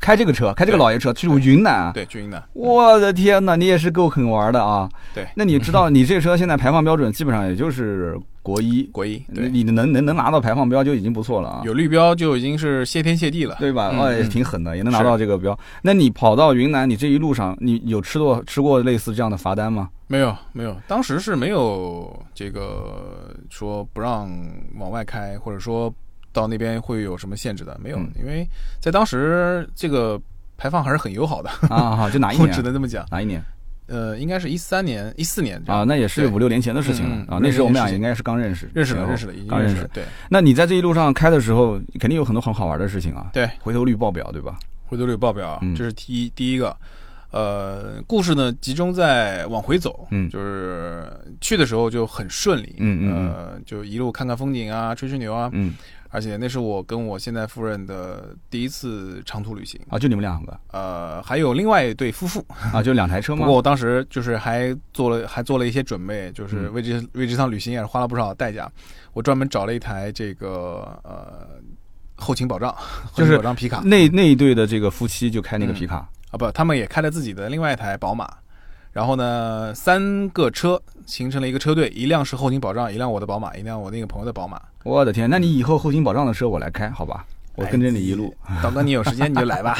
开这个车，开这个老爷车去云南啊。对，去云南。我的天哪，你也是够狠玩的啊！对那你知道 你这车现在排放标准基本上也就是国一，国一，对，你能能能拿到排放标就已经不错了啊。有绿标就已经是谢天谢地了。对吧？嗯哦，也嗯挺狠的，也能拿到这个标。那你跑到云南，你这一路上，你有吃过吃过类似这样的罚单吗？没有没有，当时是没有这个说不让往外开，或者说到那边会有什么限制的，没有，嗯因为在当时这个排放还是很友好的，啊，好，就哪一 年我只？能这么讲。哪一年呃，应该是一三年、一四年啊？那也是五六年前的事情了啊。那时候我们俩应该是刚认识，认识了，认识了，已经刚认识了。。对那你在这一路上开的时候，肯定有很多很好玩的事情啊。对，回头率爆表，对吧？回头率爆表，嗯这是第一第一个。呃，故事呢集中在往回走，嗯就是去的时候就很顺利，嗯嗯嗯呃，就一路看看风景啊，吹吹牛啊，嗯，而且那是我跟我现在夫人的第一次长途旅行，啊，就你们两个。呃，还有另外一对夫妇，啊，就两台车 吗？不过？我当时就是还做了还做了一些准备，就是嗯。为这为这趟旅行也是花了不少代价，我专门找了一台这个呃后勤保障，后就是勤保障皮卡。那那一对的这个夫妻就开那个嗯。皮卡，啊不，他们也开了自己的另外一台宝马。然后呢，三个车形成了一个车队，一辆是后勤保障，一辆我的宝马，一辆我那个朋友的宝马。我的天，那你以后后勤保障的车我来开，好吧？我跟着你一路导哥，你有时间你就来吧。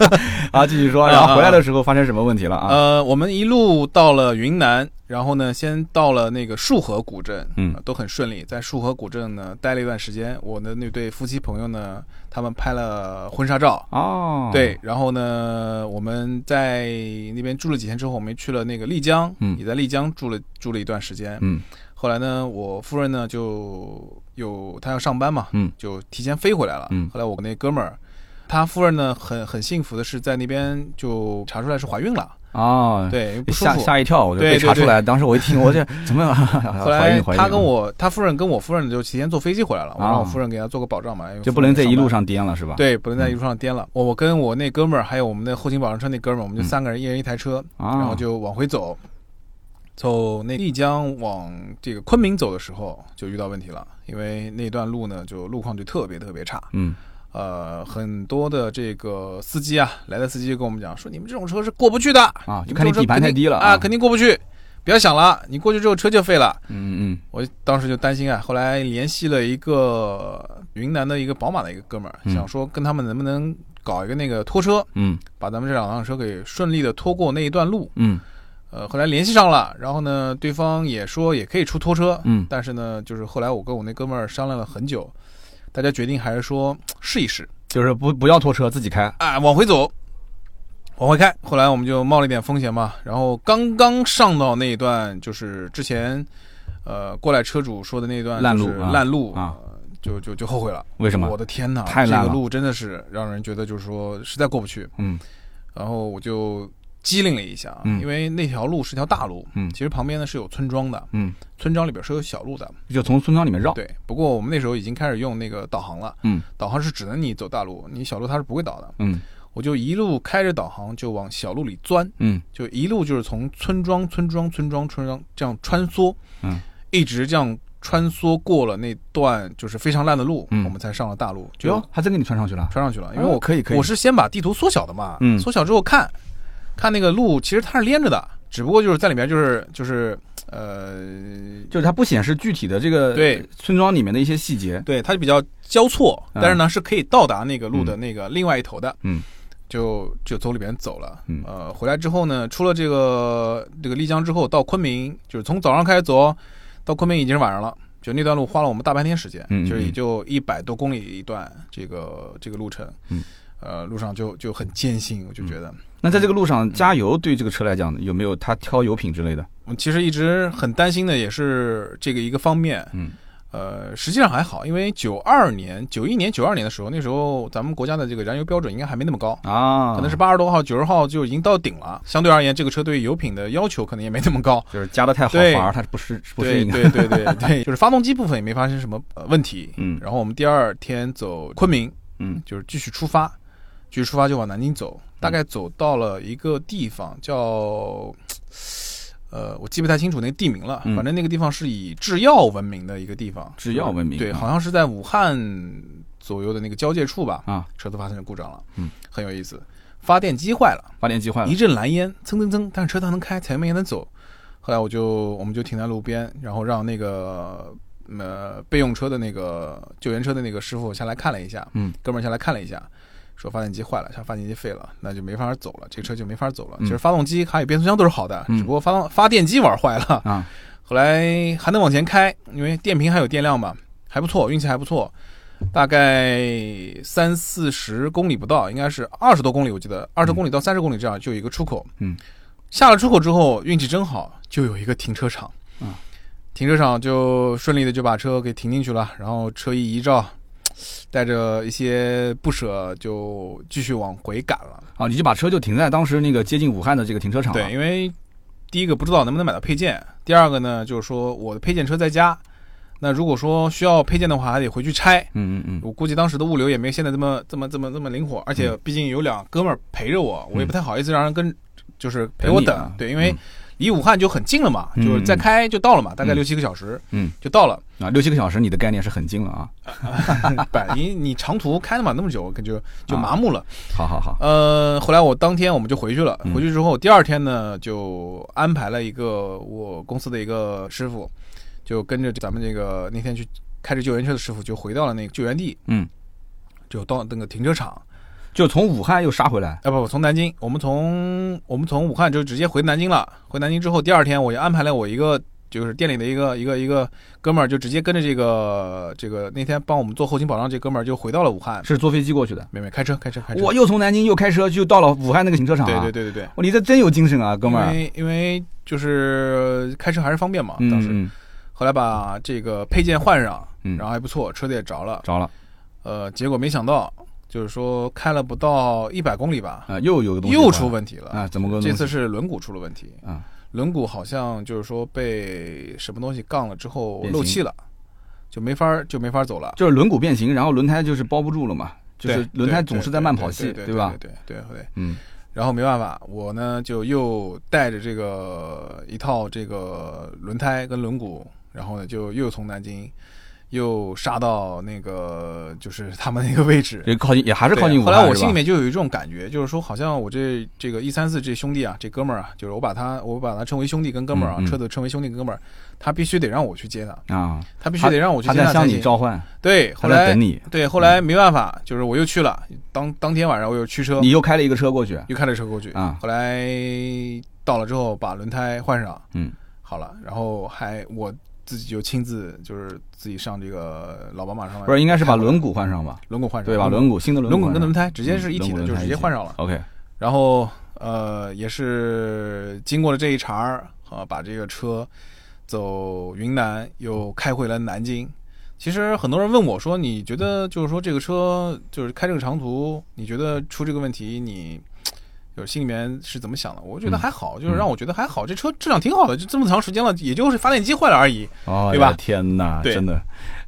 啊，继续说，然后回来的时候发生什么问题了啊？呃，我们一路到了云南，然后呢，先到了那个束河古镇，嗯呃都很顺利。在束河古镇呢待了一段时间，我的那对夫妻朋友呢，他们拍了婚纱照。哦，对，然后呢，我们在那边住了几天之后，我们去了那个丽江，嗯也在丽江住了住了一段时间。嗯后来呢，我夫人呢就有她要上班嘛，嗯就提前飞回来了。嗯后来我那哥们儿，他夫人呢很很幸福的是在那边就查出来是怀孕了，哦，对，吓。吓一跳，我就被查出来。当时我一听，我这 怎么 后来？他跟我他夫人跟我夫人就提前坐飞机回来了，我让啊我夫人给他做个保障嘛，就不能在一路上颠了是吧？对，不能在一路上颠了。我我跟我那哥们儿，还有我们的后勤保障车那哥们儿，我们就嗯三个人，一人一台车，啊，然后就往回走。走那丽江往这个昆明走的时候，就遇到问题了，因为那段路呢，就路况就特别特别差。嗯呃，很多的这个司机啊，来的司机就跟我们讲说，你们这种车是过不去的啊，就看你底盘太低了啊，肯定过不去。不要想了，你过去之后车就废了。嗯嗯我当时就担心啊，后来联系了一个云南的一个宝马的一个哥们儿，嗯想说跟他们能不能搞一个那个拖车，嗯把咱们这两辆车给顺利的拖过那一段路。嗯呃，后来联系上了，然后呢，对方也说也可以出拖车，嗯但是呢，就是后来我跟我那哥们儿商量了很久，大家决定还是说试一试就是不不要拖车，自己开。啊，往回走，往回开。后来我们就冒了一点风险嘛，然后刚刚上到那一段，就是之前呃过来车主说的那一段烂路啊烂路啊呃就就就后悔了。为什么我的天哪，太烂了这个路真的是让人觉得就是说实在过不去。嗯然后我就机灵了一下，嗯。因为那条路是条大路，嗯。其实旁边呢是有村庄的，嗯，村庄里边是有小路的。就从村庄里面绕。对，不过我们那时候已经开始用那个导航了，嗯。导航是只能你走大路，你小路它是不会导的。嗯。我就一路开着导航就往小路里钻，嗯。就一路就是从村庄、村庄、村庄、村庄这样穿梭，嗯，一直这样穿梭过了那段就是非常烂的路，嗯。我们才上了大路，就哟，还真给你穿上去了。穿上去了。因为我哦可以可以，我是先把地图缩小的嘛，嗯。缩小之后看，看那个路其实它是连着的，只不过就是在里面就是就是呃，就是它不显示具体的这个对。村庄里面的一些细节。对，它就比较交错，嗯但是呢是可以到达那个路的那个另外一头的，嗯，就就走里边走了，嗯。呃，回来之后呢，出了这个这个丽江之后，到昆明，就是从早上开始走，到昆明已经是晚上了。就那段路花了我们大半天时间，嗯嗯就是也就一百多公里一段这个这个路程，嗯，呃，路上就就很艰辛，我就觉得，那在这个路上加油，对这个车来讲有没有它挑油品之类的？我其实一直很担心的也是这个一个方面。嗯，呃，实际上还好，因为九二年、九一年、九二年的时候，那时候咱们国家的这个燃油标准应该还没那么高。啊，可能是八十多号、九十号就已经到顶了。相对而言，这个车对油品的要求可能也没那么高。就是加的太好，对反而它不适不适应。对对对对对，就是发动机部分也没发生什么呃问题。嗯然后我们第二天走昆明，嗯就是继续出发，继续出发就往南京走，大概走到了一个地方叫，呃，我记不太清楚那个地名了，嗯。反正那个地方是以制药闻名的一个地方，制药闻名对，啊。好像是在武汉左右的那个交界处吧，啊，车子发生了故障了，嗯，很有意思，发电机坏了。发电机坏了。一，阵蓝烟，蹭蹭蹭，但是车它能开，前面也能走。后来我就我们就停在路边，然后让那个呃备用车的那个救援车的那个师傅下来看了一下，嗯，哥们儿下来看了一下，说发电机坏了，像发电机废了，那就没法走了，这个车就没法走了。嗯其实发动机还有变速箱都是好的，嗯只不过发动发电机玩坏了。啊，后来还能往前开，因为电瓶还有电量嘛，还不错，运气还不错。大概三四十公里不到，应该是二十多公里，我记得二十公里到三十公里这样就有一个出口。嗯，下了出口之后，运气真好，就有一个停车场。啊，停车场就顺利的就把车给停进去了，然后车一移照，带着一些不舍就继续往回赶了。啊，你就把车就停在当时那个接近武汉的这个停车场。对，因为第一个不知道能不能买到配件，第二个呢就是说我的配件车在家，那如果说需要配件的话，还得回去拆。嗯嗯嗯，我估计当时的物流也没现在这么这么这么这么灵活，而且毕竟有两哥们儿陪着我，我也不太好意思让人跟，就是陪我等。对，因为嗯离武汉就很近了嘛，嗯就是再开就到了嘛，大概嗯六七个小时，嗯，就到了。啊，六七个小时，你的概念是很近了啊。不，你你长途开了嘛那么久，就就啊麻木了。好好好，呃，后来我当天我们就回去了。嗯回去之后，第二天呢，就安排了一个我公司的一个师傅，就跟着咱们这个那天去开着救援车的师傅，就回到了那个救援地，嗯，就到那个停车场。就从武汉又杀回来。啊不不，从南京，我们从我们从武汉就直接回南京了。回南京之后，第二天我就安排了我一个。就是店里的一个一个一个哥们儿，就直接跟着这个这个那天帮我们做后勤保障这哥们儿就回到了武汉。是坐飞机过去的，没没开车开车开车。我又从南京又开车就到了武汉那个停车场、啊。对对对对对，哇，你这真有精神啊，哥们儿。因为因为就是开车还是方便嘛，当时。嗯嗯，后来把这个配件换上，嗯然后还不错，车子也着了。着了呃，结果没想到，就是说开了不到一百公里吧，啊，又有个东西又出问题了。啊？怎么个？这次是轮毂出了问题，啊，轮毂好像就是说被什么东西杠了之后漏气了，就没法就没法走了。就是轮毂变形，然后轮胎就是包不住了嘛，就是轮胎总是在慢跑系，对吧？对对对对。嗯然后没办法，我呢就又带着这个一套这个轮胎跟轮毂，然后呢就又从南京又杀到那个就是他们那个位置。也 靠近，也还是靠近武汉。后来我心里面就有一种感觉，就是说好像我这这个一三四这兄弟啊，这哥们儿啊，就是我把他我把他称为兄弟跟哥们儿啊，嗯嗯。车子称为兄弟跟哥们儿，他必须得让我去接他，啊，他必须得让我去他在向你接他对，后来等你，对，后来没办法，就是我又去了，当当天晚上我又驱车，你又开了一个车过去。又开了车过去。啊。后来到了之后把轮胎换上，嗯，好了，然后还我自己就亲自就是自己上这个老宝马上来，不是，应该是把轮毂换上吧？轮毂换上，对吧？轮毂新的轮轮毂跟轮胎直接是一体的，就直接换上了。OK，然后呃，也是经过了这一茬儿啊，把这个车走云南又开回了南京。其实很多人问我说：“你觉得就是说这个车就是开这个长途，你觉得出这个问题，你就是心里面是怎么想的？”我觉得嗯还好，就是让我觉得还好，这车质量挺好的，就这么长时间了，也就是发电机坏了而已。哦，对吧天哪，真的，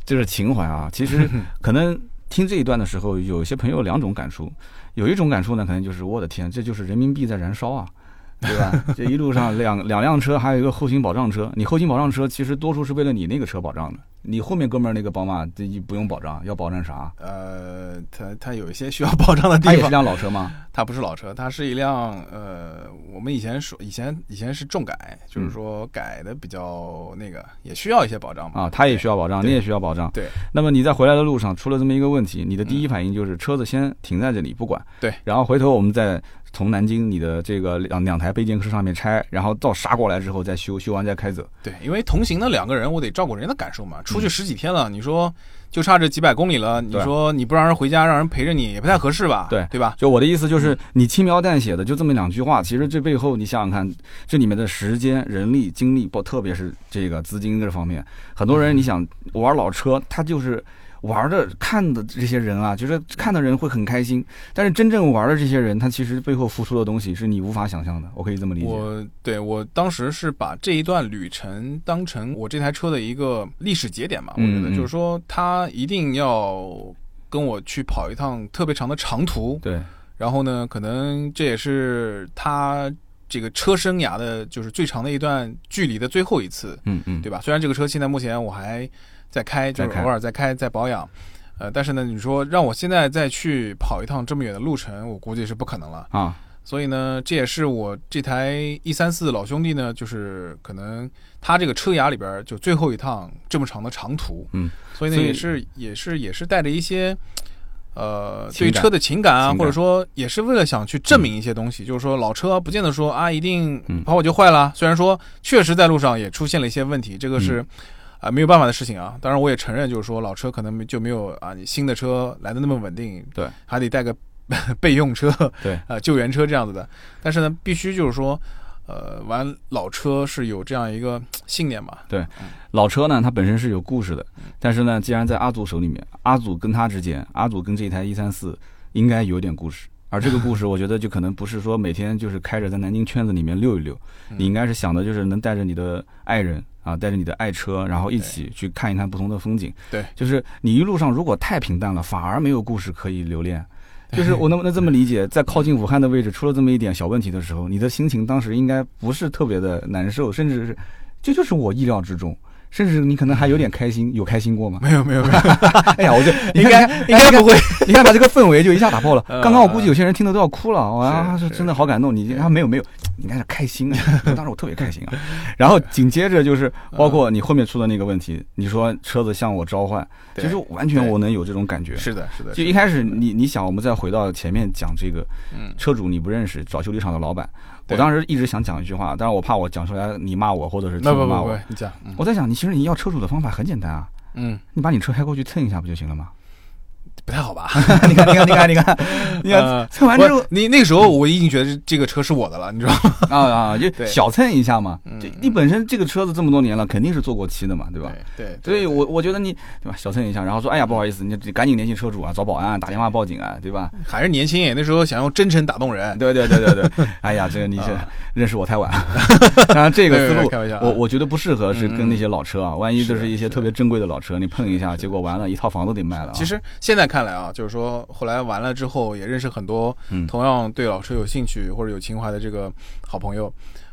这是情怀啊！其实 可能听这一段的时候，有些朋友两种感触，有一种感触呢，可能就是我的天，这就是人民币在燃烧啊，对吧？这一路上两两辆车，还有一个后勤保障车，你后勤保障车其实多数是为了你那个车保障的，你后面哥们儿那个宝马这不用保障，要保障啥？呃，它它有一些需要保障的地方。它也是辆老车吗？它不是老车，它是一辆呃，我们以前说以前以前是重改，就是说改的比较那个，也需要一些保障嘛。啊，它也需要保障，你也需要保障。对。那么你在回来的路上出了这么一个问题，你的第一反应就是车子先停在这里不管，对，然后回头我们再从南京你的这个两两台备件车上面拆，然后到杀过来之后再修，修完再开走。对，因为同行的两个人，我得照顾人家的感受嘛。出去十几天了，你说就差这几百公里了，你说你不让人回家，让人陪着你也不太合适吧？对，对吧？就我的意思就是，你轻描淡写的就这么两句话，其实这背后你想想看，这里面的时间、人力、精力，不特别是这个资金这方面，很多人你想玩老车，他就是。玩的看的这些人啊，就是看的人会很开心，但是真正玩的这些人，他其实背后付出的东西是你无法想象的。我可以这么理解。我对我当时是把这一段旅程当成我这台车的一个历史节点嘛，我觉得就是说，他一定要跟我去跑一趟特别长的长途。对。然后呢，可能这也是他这个车生涯的，就是最长的一段距离的最后一次。嗯嗯，对吧？虽然这个车现在目前我还。在开就是偶尔在开在保养，呃，但是呢，你说让我现在再去跑一趟这么远的路程，我估计是不可能了。啊。所以呢，这也是我这台一三四老兄弟呢，就是可能他这个车牙里边就最后一趟这么长的长途，嗯，所以呢，也是也是也是带着一些呃对车的情感啊，或者说也是为了想去证明一些东西，就是说老车不见得说啊一定跑跑就坏了，虽然说确实在路上也出现了一些问题，这个是。啊，没有办法的事情啊！当然，我也承认，就是说老车可能就没有啊，你新的车来的那么稳定，对，还得带个 备用车，对，啊，救援车这样子的。但是呢，必须就是说，呃，玩老车是有这样一个信念嘛。对，老车呢，它本身是有故事的。但是呢，既然在阿祖手里面，阿祖跟他之间，阿祖跟这台一三四应该有点故事。而这个故事，我觉得就可能不是说每天就是开着在南京圈子里面溜一溜，你应该是想的就是能带着你的爱人。啊，带着你的爱车，然后一起去看一看不同的风景。对，就是你一路上如果太平淡了，反而没有故事可以留恋。就是我能不能这么理解，在靠近武汉的位置出了这么一点小问题的时候，你的心情当时应该不是特别的难受，甚至是这就是我意料之中。甚至你可能还有点开心，有开心过吗？没有没有没有。哎呀，我就应该应该不会。你看把这个氛围就一下打破了。刚刚我估计有些人听的都要哭了。哇，是真的好感动。你啊没有没有，应该是开心啊。当时我特别开心啊。然后紧接着就是包括你后面出的那个问题，你说车子向我召唤，其实完全我能有这种感觉。是的，是的。就一开始你你想，我们再回到前面讲这个，车主你不认识，找修理厂的老板。我当时一直想讲一句话，但是我怕我讲出来你骂我，或者是听众骂我。你讲，我在想，你其实你要车主的方法很简单啊，嗯，你把你车开过去蹭一下不就行了吗？不太好吧？你看，你看，你看，你看，你看，蹭完之后，你那个时候我已经觉得这个车是我的了，你知道吗？啊啊，就小蹭一下嘛。这你本身这个车子这么多年了，肯定是做过漆的嘛，对吧？对，所以我我觉得你对吧，小蹭一下，然后说，哎呀，不好意思，你赶紧联系车主啊，找保安，打电话报警啊，对吧？还是年轻，那时候想用真诚打动人。对对对对对。哎呀，这个你是认识我太晚。当然这个思路，我我觉得不适合是跟那些老车啊，万一都是一些特别珍贵的老车，你碰一下，结果完了，一套房子得卖了。其实现在看来啊，就是说。后来完了之后，也认识很多同样对老车有兴趣或者有情怀的这个好朋友。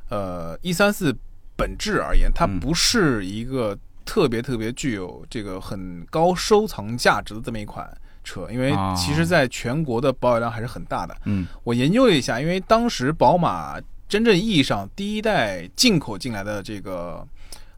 呃，一三四本质而言，它不是一个特别特别具有这个很高收藏价值的这么一款车，因为其实在全国的保有量还是很大的。嗯，我研究了一下，因为当时宝马真正意义上第一代进口进来的这个。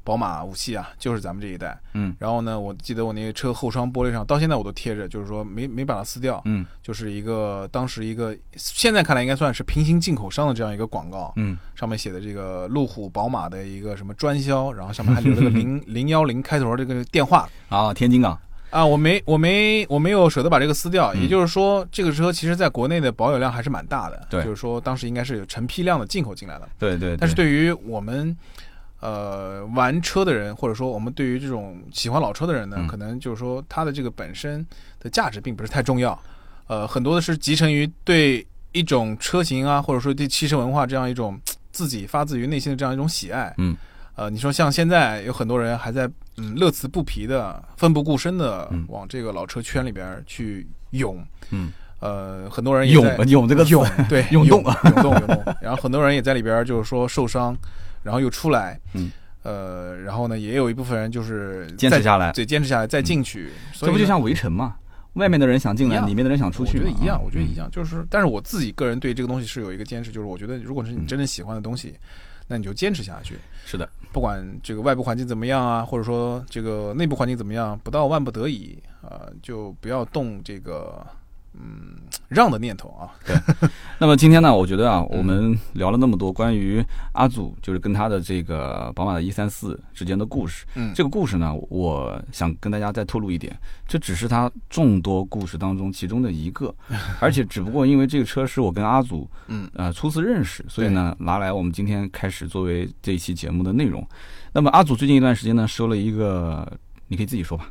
宝马五系啊，就是咱们这一代。嗯，然后呢，我记得我那个车后窗玻璃上，到现在我都贴着，就是说没没把它撕掉。嗯，就是一个当时一个现在看来应该算是平行进口商的这样一个广告。嗯，上面写的这个路虎宝马的一个什么专销，然后上面还留了个 零零幺零开头这个电话。啊，天津港。啊，我没我没我没有舍得把这个撕掉。也就是说，这个车其实在国内的保有量还是蛮大的。对，就是说当时应该是有成批量的进口进来的。对对。但是对于我们。呃，玩车的人，或者说我们对于这种喜欢老车的人呢，可能就是说它的这个本身的价值并不是太重要。呃，很多的是集成于对一种车型啊，或者说对汽车文化这样一种自己发自于内心的这样一种喜爱。嗯。呃，你说像现在有很多人还在嗯乐此不疲的、奋不顾身的往这个老车圈里边去涌。嗯。呃，很多人涌涌这个涌对涌动涌动涌动，然后很多人也在里边就是说受伤。然后又出来，嗯，呃，然后呢，也有一部分人就是坚持下来，对，坚持下来再进去，这不就像围城嘛？外面的人想进来，里面的人想出去，我觉得一样，我觉得一样，就是，但是我自己个人对这个东西是有一个坚持，就是我觉得，如果是你真正喜欢的东西，那你就坚持下去。是的，不管这个外部环境怎么样啊，或者说这个内部环境怎么样，不到万不得已啊，就不要动这个嗯让的念头啊。对。那么今天呢，我觉得啊，我们聊了那么多关于阿祖，就是跟他的这个宝马的一三四之间的故事。嗯。这个故事呢，我想跟大家再透露一点，这只是他众多故事当中其中的一个，而且只不过因为这个车是我跟阿祖嗯。呃初次认识，所以呢拿来我们今天开始作为这一期节目的内容。那么阿祖最近一段时间呢收了一个，你可以自己说吧，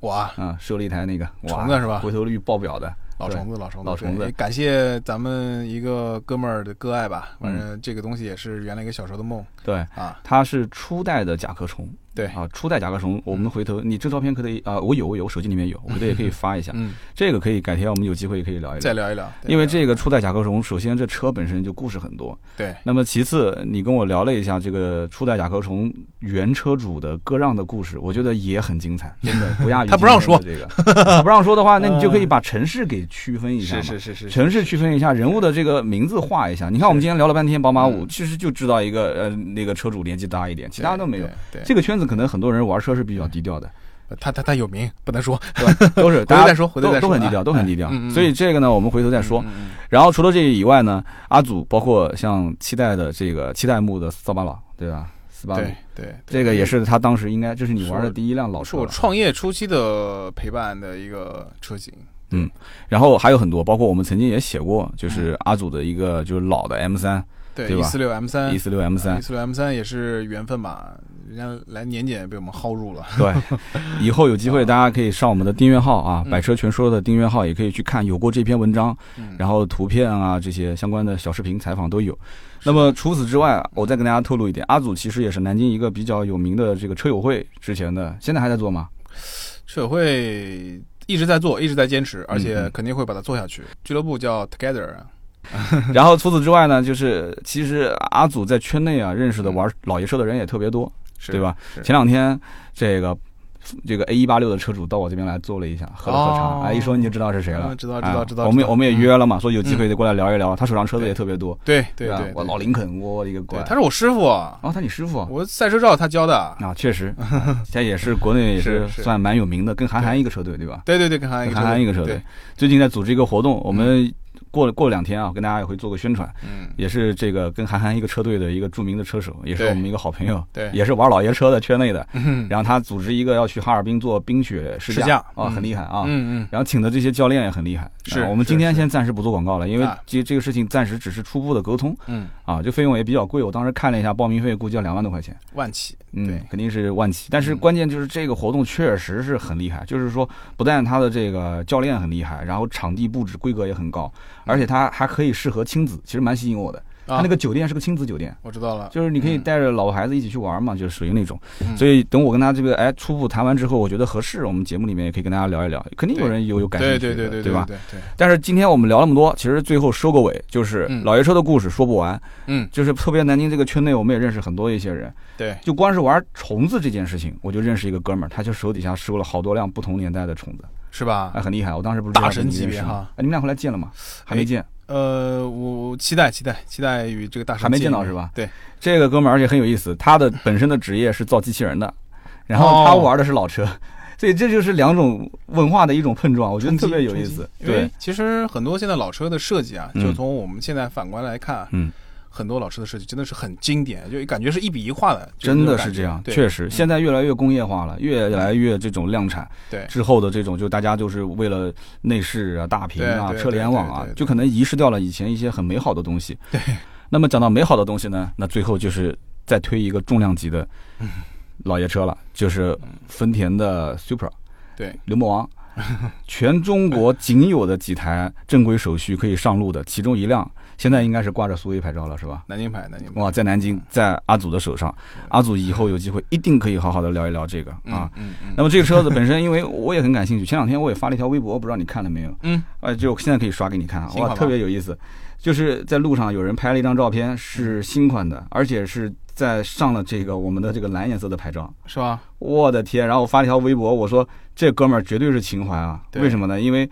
我啊，啊，收了一台那个哇虫子是吧？回头率爆表的。对老虫子，老虫子，老虫子对感谢咱们一个哥们儿的割爱吧。反正这个东西也是原来一个小时候的梦对。啊。它是初代的甲壳虫，对。啊，初代甲壳虫，我们回头你这照片可以啊，我有我有，我手机里面有，我回头也可以 发一下，嗯，这个可以改天我们有机会也可以聊一聊。再聊一聊，因为这个初代甲壳虫，首先这车本身就故事很多，对。那么其次你跟我聊了一下这个初代甲壳虫原车主的割让的故事，我觉得也很精彩，真的不亚于 他不让说这个，他不让说的话，那你就可以把城市给区分一下嘛，是是是是，城市区分一下，人物的这个名字画一下。你看，我们今天聊了半天宝马五，嗯。其实就知道一个呃那个车主年纪大一点，其他都没有。对，对。这个圈子可能很多人玩车是比较低调的，他他他有名，不能说。对吧？都是 大家再说回头再说都都很低调，啊都很低调所以这个呢，我们回头再说。然后除了这个以外呢，阿祖包括像七代的这个七代目的斯巴鲁，对吧？斯巴鲁对对，这个也是他当时应该这是你玩的第一辆老车是我。创业初期的陪伴的一个车型。嗯然后还有很多，包括我们曾经也写过，就是阿祖的一个就是老的 M 三对，对吧一四六 M 三一，四六 M 三一，四六 M 三也是缘分吧，人家来年检被我们薅入了。对，以后有机会大家可以上我们的订阅号啊，嗯百车全说的订阅号也可以去看，有过这篇文章，嗯，然后图片啊这些相关的小视频采访都有。那么除此之外，我再跟大家透露一点，阿祖其实也是南京一个比较有名的这个车友会之前的，现在还在做吗？车友会一直在做，一直在坚持，而且嗯肯定会把它做下去。俱乐部叫 Together，然后除此之外呢，就是其实阿祖在圈内啊认识的玩老爷车的人也特别多，是对吧？前两天这个。这个 A 一八六的车主到我这边来坐了一下，喝了喝茶，哦。哎，一说你就知道是谁了，嗯知道知哎道知道我们我们也嗯。约了嘛，说有机会得过来聊一聊。他手上车子也特别多，对对对，我老林肯，我的一个乖，，他是我师傅，哦，他你师傅。啊，我赛车照他教的。啊确实，啊 他也是国内也是算蛮有名的，跟韩寒一个车队对吧？对对对，跟韩寒一个车队，最近在组织一个活动，我们过过两天啊，跟大家也会做个宣传，嗯，也是这个跟韩寒一个车队的一个著名的车手，也是我们一个好朋友，对。也是玩老爷车的圈内的，嗯然后他组织一个要去哈尔滨做冰雪试试驾啊，嗯。很厉害啊。嗯嗯，然后请的这些教练也很厉害，是啊我们今天先暂时不做广告了，因为啊这这个事情暂时只是初步的沟通嗯，啊，这费用也比较贵，我当时看了一下报名费，估计要两万多块钱，万起，嗯对，肯定是万起。但是嗯。关键就是这个活动确实是很厉害，就是说不但他的这个教练很厉害，然后场地布置规格也很高，而且它还可以适合亲子，其实蛮吸引我的。它啊那个酒店是个亲子酒店。我知道了，就是你可以嗯带着老婆孩子一起去玩嘛，就是属于那种。嗯所以等我跟他这个哎初步谈完之后，我觉得合适，我们节目里面也可以跟大家聊一聊，肯定有人有有感兴趣的，对对对对对吧？对对，但是今天我们聊那么多，其实最后收个尾，就是嗯老爷车的故事说不完，嗯就是特别南京这个圈内，我们也认识很多一些人，对，就光是玩虫子这件事情，我就认识一个哥们儿，他就手底下收了好多辆不同年代的虫子，是吧哎，？很厉害。我当时不是大神级别哈哎，你们俩后来见了吗？还没见。呃，我我期待期待期待与这个大神还没见到是吧对，这个哥们儿而且很有意思，他的本身的职业是造机器人的，然后他哦玩的是老车，所以这就是两种文化的一种碰撞，我觉得特别有意思。对，其实很多现在老车的设计啊，嗯就从我们现在反观来看，嗯，很多老师的设计真的是很经典，就感觉是一笔一画的，真的是这样，确实，嗯现在越来越工业化了，越来越这种量产对之后的这种，就大家就是为了内饰啊、大屏啊、车联网啊就可能遗失掉了以前一些很美好的东西。对。那么讲到美好的东西呢，那最后就是再推一个重量级的嗯老爷车了，就是丰田的 Supra。对，牛魔王，全中国仅有的几台正规手续可以上路的，其中一辆现在应该是挂着苏 A 牌照了，是吧？南京牌，南京牌哇，在南京，在阿祖的手上，阿祖以后有机会一定可以好好的聊一聊这个啊。，嗯嗯那么这个车子本身，因为我也很感兴趣，前两天我也发了一条微博，不知道你看了没有？嗯，呃，就现在可以刷给你看啊，哇，特别有意思。就是在路上有人拍了一张照片，是新款的，而且是在上了这个我们的这个蓝颜色的牌照。是吧？我的天！然后我发了一条微博，我说这哥们儿绝对是情怀啊！为什么呢？因为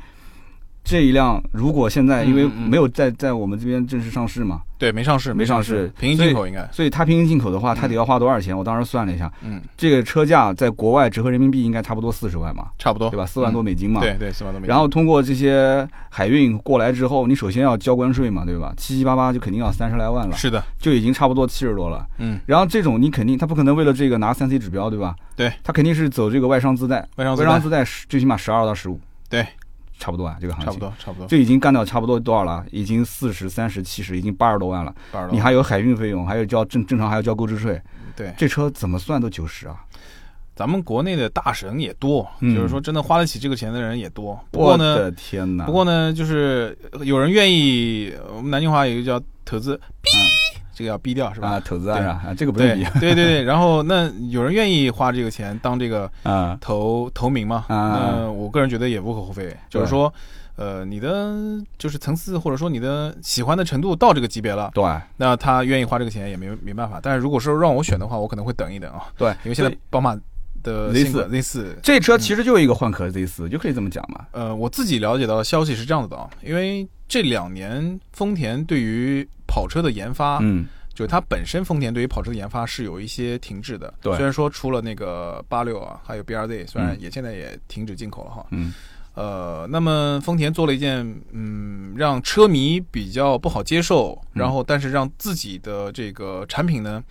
这一辆如果现在因为没有在在我们这边正式上市嘛，对，没上市，没上市平行进口应该，所以它平行进口的话，它得要花多少钱？我当时算了一下，嗯，这个车价在国外折合人民币应该差不多四十万嘛，差不多，对吧？四万多美金嘛。对对，四万多美金。然后通过这些海运过来之后，你首先要交关税嘛，对吧？七七八八就肯定要三十来万了，是的，就已经差不多七十多了。嗯，然后这种你肯定他不可能为了这个拿三 C 指标，对吧？对，他肯定是走这个外商自带。外商自带。最起码十二到十五，对，差不多啊，这个行情差不，多，差不多，就已经干掉差不多多少了？已经四十三十七十，已经八十多万了。八十多你还有海运费用，还有交正正常还要交购置税，对，这车怎么算都九十啊！咱们国内的大神也多，嗯就是说真的花得起这个钱的人也多。不我过呢，的天哪！不过呢，就是有人愿意，我们南京话有一个叫投资，逼，这个要逼掉是吧？啊，投资啊对。是吧？啊，这个不用对对对对，然后那有人愿意花这个钱当这个 啊，投投名吗？啊那我个人觉得也无可厚非，就是说，呃，你的就是层次或者说你的喜欢的程度到这个级别了，对。那他愿意花这个钱也没没办法。但是如果说让我选的话，我可能会等一等啊，对，因为现在宝马的 Z 四 Z 四，这车其实就一个换壳 Z 四，就可以这么讲嘛。呃，我自己了解到的消息是这样子的啊，因为这两年丰田对于跑车的研发，嗯，就是它本身丰田对于跑车的研发是有一些停滞的。对虽然说除了那个八六啊，还有 BRZ，虽然嗯也现在也停止进口了哈。嗯，呃，那么丰田做了一件嗯让车迷比较不好接受，嗯然后但是让自己的这个产品呢，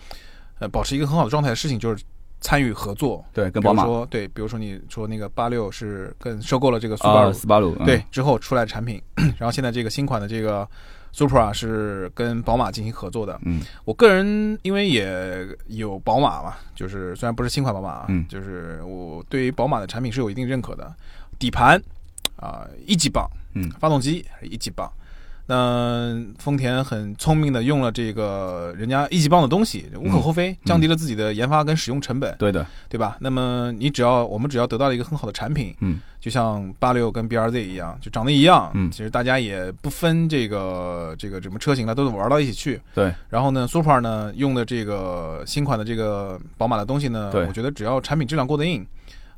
呃，保持一个很好的状态的事情，就是参与合作。对，跟宝马说对，比如说你说那个八六是跟收购了这个苏巴啊，鲁，斯巴鲁，嗯对，之后出来的产品，然后现在这个新款的这个 Supra 是跟宝马进行合作的。嗯我个人因为也有宝马嘛，就是虽然不是新款宝马啊，嗯就是我对于宝马的产品是有一定认可的。底盘啊、一级棒，嗯发动机一级棒。那丰田很聪明的用了这个人家一级棒的东西，无可厚非，降低了自己的研发跟使用成本，对的，对吧？那么你只要我们只要得到了一个很好的产品，嗯就像八六跟 BRZ 一样，就长得一样。嗯其实大家也不分这个这个什么车型了，都玩到一起去。对，然后呢，Super 呢用的这个新款的这个宝马的东西呢，我觉得只要产品质量过得硬，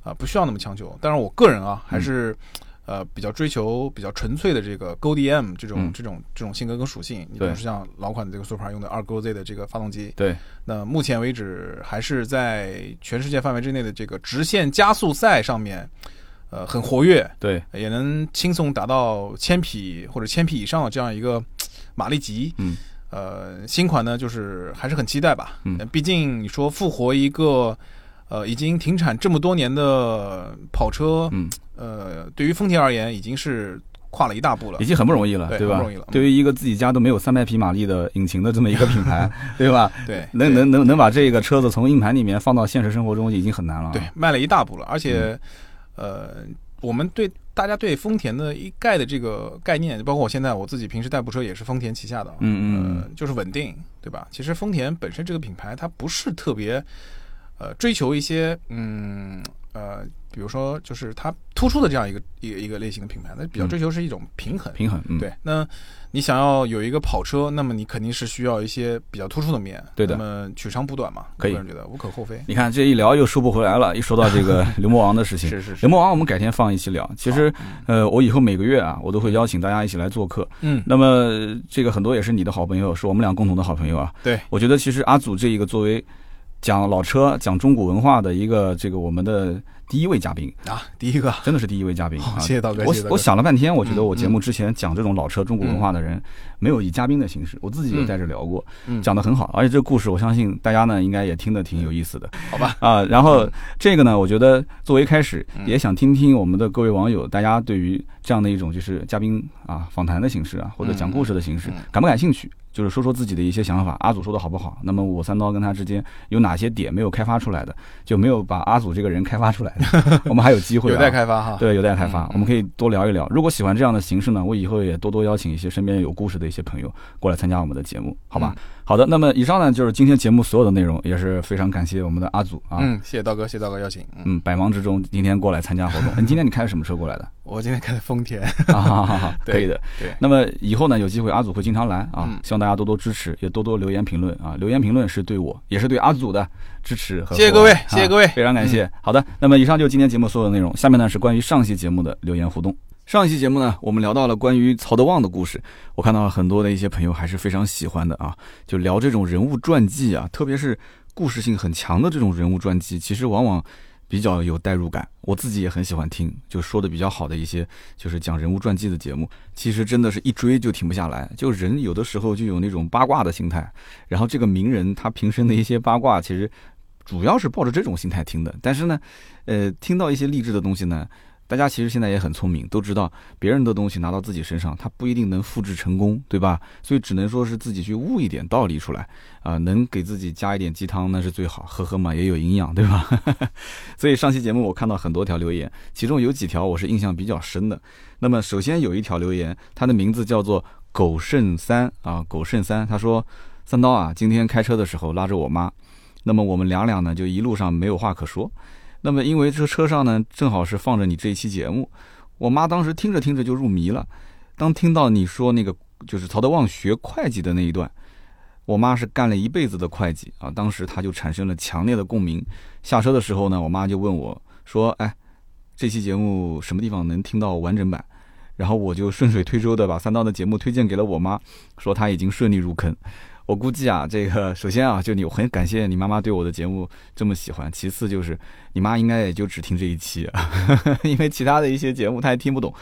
啊、不需要那么强求。但是，我个人啊还是。呃，比较追求比较纯粹的这个 GoDM 这种、嗯。这种这种性格跟属性，你比如说像老款的这个 Super 用的二 GoZ 的这个发动机，对，那目前为止还是在全世界范围之内的这个直线加速赛上面，呃，很活跃，对，也能轻松达到千匹或者千匹以上的这样一个马力级。嗯，呃，新款呢，就是还是很期待吧。嗯。呃毕竟你说复活一个呃已经停产这么多年的跑车，嗯，呃，对于丰田而言已经是跨了一大步了已。经很不容易了，对吧不容易了？嗯对于一个自己家都没有三百匹马力的引擎的这么一个品牌，对吧？对，能能能能把这个车子从硬盘里面放到现实生活中已经很难了啊。对，迈了一大步了，而嗯且，呃，我们对大家对丰田的一概的这个概念，包括我现在我自己平时代步车也是丰田旗下的，嗯嗯呃，就是稳定，对吧？其实丰田本身这个品牌，它不是特别，呃，追求一些，嗯，呃，比如说就是它突出的这样一个一个一个类型的品牌，那比较嗯。追求是一种平衡，平衡，嗯，对，那你想要有一个跑车，那么你肯定是需要一些比较突出的面，对的。那么取长补短嘛，可以。我个人觉得无可厚非。你看这一聊又收不回来了，一说到这个牛魔王的事情，是是是。刘，魔王我们改天放一起聊。其实，呃，我以后每个月啊，我都会邀请大家一起来做客。嗯，那么这个很多也是你的好朋友，是我们俩共同的好朋友啊。对，我觉得其实阿祖这一个作为讲老车、讲中古文化的一个这个我们的第一位嘉宾，啊，第一个，真的是第一位嘉宾啊。谢谢大哥，我我想了半天，我觉得嗯我节目之前讲这种老车中古文化的人，没有以嘉宾的形式，我自己也在这聊过，嗯讲得很好，而且这个故事我相信大家呢应该也听得挺有意思的好吧，啊。然后这个呢，我觉得作为开始，嗯也想听听我们的各位网友，大家对于这样的一种就是嘉宾啊访谈的形式啊，或者讲故事的形式感不感兴趣？就是说说自己的一些想法，阿祖说的好不好？那么我三刀跟他之间有哪些点没有开发出来的，就没有把阿祖这个人开发出来的，我们还有机会、啊，有待开发哈。对，有待开发嗯。我们可以多聊一聊。如果喜欢这样的形式呢，我以后也多多邀请一些身边有故事的一些朋友过来参加我们的节目，好吧？嗯好的，那么以上呢就是今天节目所有的内容，也是非常感谢我们的阿祖啊。嗯，谢谢道哥，谢谢道哥邀请。嗯，嗯，百忙之中今天过来参加活动。你今天你开的什么车过来的？我今天开的丰田。啊，好好好，对可以的。对，那么以后呢，有机会阿祖会经常来啊嗯，希望大家多多支持，也多多留言评论啊。留言评论是对我，也是对阿祖的支持和谢谢各位谢谢各位嗯非常感谢。好的，那么以上就是今天节目所有的内容，下面呢是关于上期节目的留言互动。上一期节目呢，我们聊到了关于曹德旺的故事，我看到很多的一些朋友还是非常喜欢的啊，就聊这种人物传记啊，特别是故事性很强的这种人物传记，其实往往比较有代入感，我自己也很喜欢听，就说的比较好的一些就是讲人物传记的节目，其实真的是一追就停不下来，就人有的时候就有那种八卦的心态，然后这个名人他平生的一些八卦，其实主要是抱着这种心态听的，但是呢，呃，听到一些励志的东西呢。大家其实现在也很聪明，都知道别人的东西拿到自己身上，他不一定能复制成功，对吧？所以只能说是自己去悟一点道理出来啊，能给自己加一点鸡汤那是最好，喝喝嘛也有营养，对吧？所以上期节目我看到很多条留言，其中有几条我是印象比较深的。那么首先有一条留言，他的名字叫做狗剩三啊，狗剩三，他说三刀啊，今天开车的时候拉着我妈，那么我们两两呢就一路上没有话可说。那么，因为这车上呢，正好是放着你这一期节目，我妈当时听着听着就入迷了。当听到你说那个就是曹德旺学会计的那一段，我妈是干了一辈子的会计啊，当时她就产生了强烈的共鸣。下车的时候呢，我妈就问我说：“哎，这期节目什么地方能听到完整版？”然后我就顺水推舟的把三刀的节目推荐给了我妈，说她已经顺利入坑。我估计啊，这个首先啊，就你很感谢你妈妈对我的节目这么喜欢。其次就是你妈应该也就只听这一期，因为其他的一些节目她也听不懂。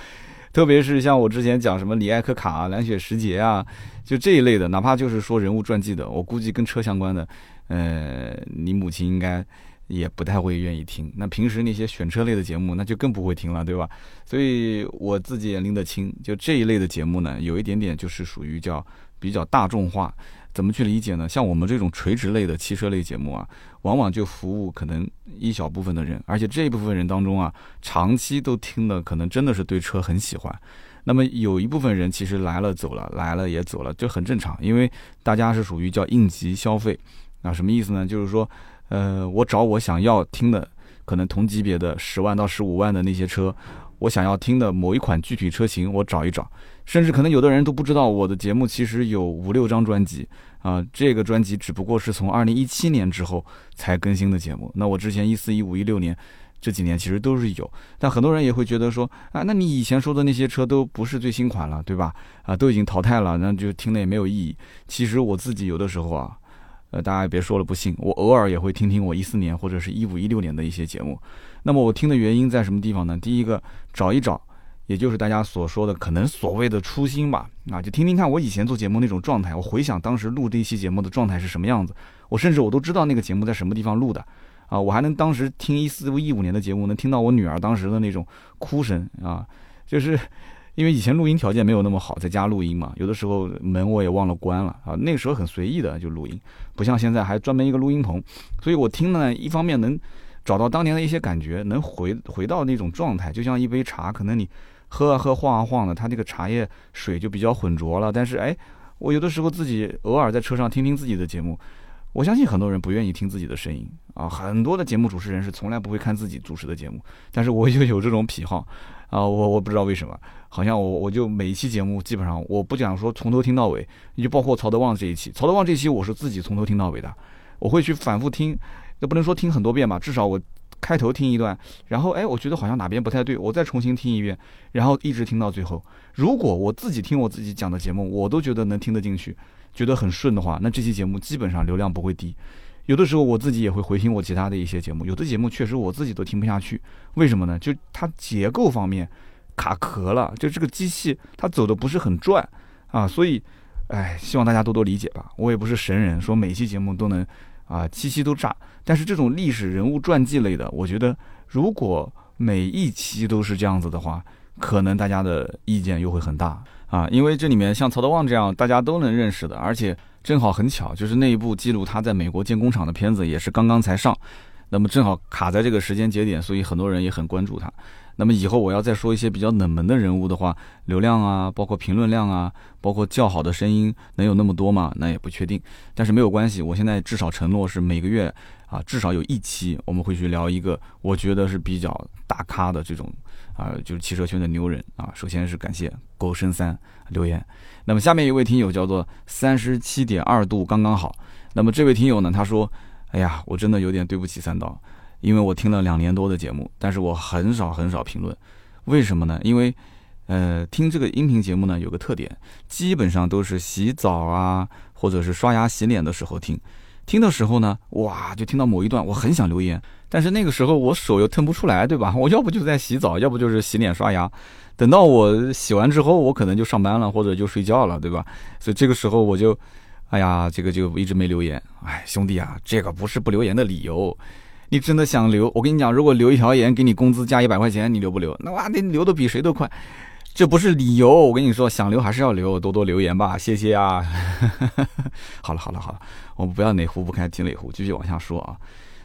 特别是像我之前讲什么李艾克卡、蓝雪时节啊，就这一类的，哪怕就是说人物传记的，我估计跟车相关的，呃，你母亲应该也不太会愿意听。那平时那些选车类的节目，那就更不会听了，对吧？所以我自己也拎得清，就这一类的节目呢，有一点点就是属于叫比较大众化。怎么去理解呢？像我们这种垂直类的汽车类节目啊，往往就服务可能一小部分的人，而且这一部分人当中啊，长期都听的可能真的是对车很喜欢。那么有一部分人其实来了走了，来了也走了，这很正常，因为大家是属于叫应急消费。啊，什么意思呢？就是说，呃，我找我想要听的，可能同级别的十万到十五万的那些车，我想要听的某一款具体车型，我找一找。甚至可能有的人都不知道我的节目其实有五六张专辑啊，这个专辑只不过是从二零一七年之后才更新的节目。那我之前一四一五一六年这几年其实都是有，但很多人也会觉得说啊，那你以前说的那些车都不是最新款了，对吧？啊，都已经淘汰了，那就听了也没有意义。其实我自己有的时候啊，呃，大家也别说了，不信，我偶尔也会听听我一四年或者是一五一六年的一些节目。那么我听的原因在什么地方呢？第一个，找一找。也就是大家所说的可能所谓的初心吧，啊，就听听看我以前做节目那种状态，我回想当时录这一期节目的状态是什么样子，我甚至我都知道那个节目在什么地方录的，啊，我还能当时听一四一五年的节目，能听到我女儿当时的那种哭声啊，就是因为以前录音条件没有那么好，在家录音嘛，有的时候门我也忘了关了啊，那个时候很随意的就录音，不像现在还专门一个录音棚，所以我听呢，一方面能找到当年的一些感觉，能回回到那种状态，就像一杯茶，可能你。喝啊喝，晃啊晃的，它那个茶叶水就比较浑浊了。但是，哎，我有的时候自己偶尔在车上听听自己的节目，我相信很多人不愿意听自己的声音啊。很多的节目主持人是从来不会看自己主持的节目，但是我就有这种癖好啊。我我不知道为什么，好像我我就每一期节目基本上我不讲说从头听到尾，你就包括曹德旺这一期，曹德旺这期我是自己从头听到尾的，我会去反复听，也不能说听很多遍吧，至少我。开头听一段，然后哎，我觉得好像哪边不太对，我再重新听一遍，然后一直听到最后。如果我自己听我自己讲的节目，我都觉得能听得进去，觉得很顺的话，那这期节目基本上流量不会低。有的时候我自己也会回听我其他的一些节目，有的节目确实我自己都听不下去，为什么呢？就它结构方面卡壳了，就这个机器它走的不是很转啊，所以，哎，希望大家多多理解吧。我也不是神人，说每期节目都能。啊，七期都炸，但是这种历史人物传记类的，我觉得如果每一期都是这样子的话，可能大家的意见又会很大啊。因为这里面像曹德旺这样大家都能认识的，而且正好很巧，就是那一部记录他在美国建工厂的片子也是刚刚才上，那么正好卡在这个时间节点，所以很多人也很关注他。那么以后我要再说一些比较冷门的人物的话，流量啊，包括评论量啊，包括较好的声音，能有那么多吗？那也不确定。但是没有关系，我现在至少承诺是每个月啊，至少有一期我们会去聊一个我觉得是比较大咖的这种啊，就是汽车圈的牛人啊。首先是感谢狗生三留言。那么下面一位听友叫做三十七点二度刚刚好。那么这位听友呢，他说：“哎呀，我真的有点对不起三刀。”因为我听了两年多的节目，但是我很少很少评论，为什么呢？因为呃，听这个音频节目呢，有个特点，基本上都是洗澡啊，或者是刷牙洗脸的时候听。听的时候呢，哇，就听到某一段，我很想留言，但是那个时候我手又腾不出来，对吧？我要不就在洗澡，要不就是洗脸刷牙。等到我洗完之后，我可能就上班了，或者就睡觉了，对吧？所以这个时候我就，哎呀，这个就一直没留言。哎，兄弟啊，这个不是不留言的理由。你真的想留？我跟你讲，如果留一条言给你工资加一百块钱，你留不留？那哇，你留的比谁都快。这不是理由，我跟你说，想留还是要留，多多留言吧，谢谢啊。好了好了好了，我们不要哪壶不开提哪壶，继续往下说啊。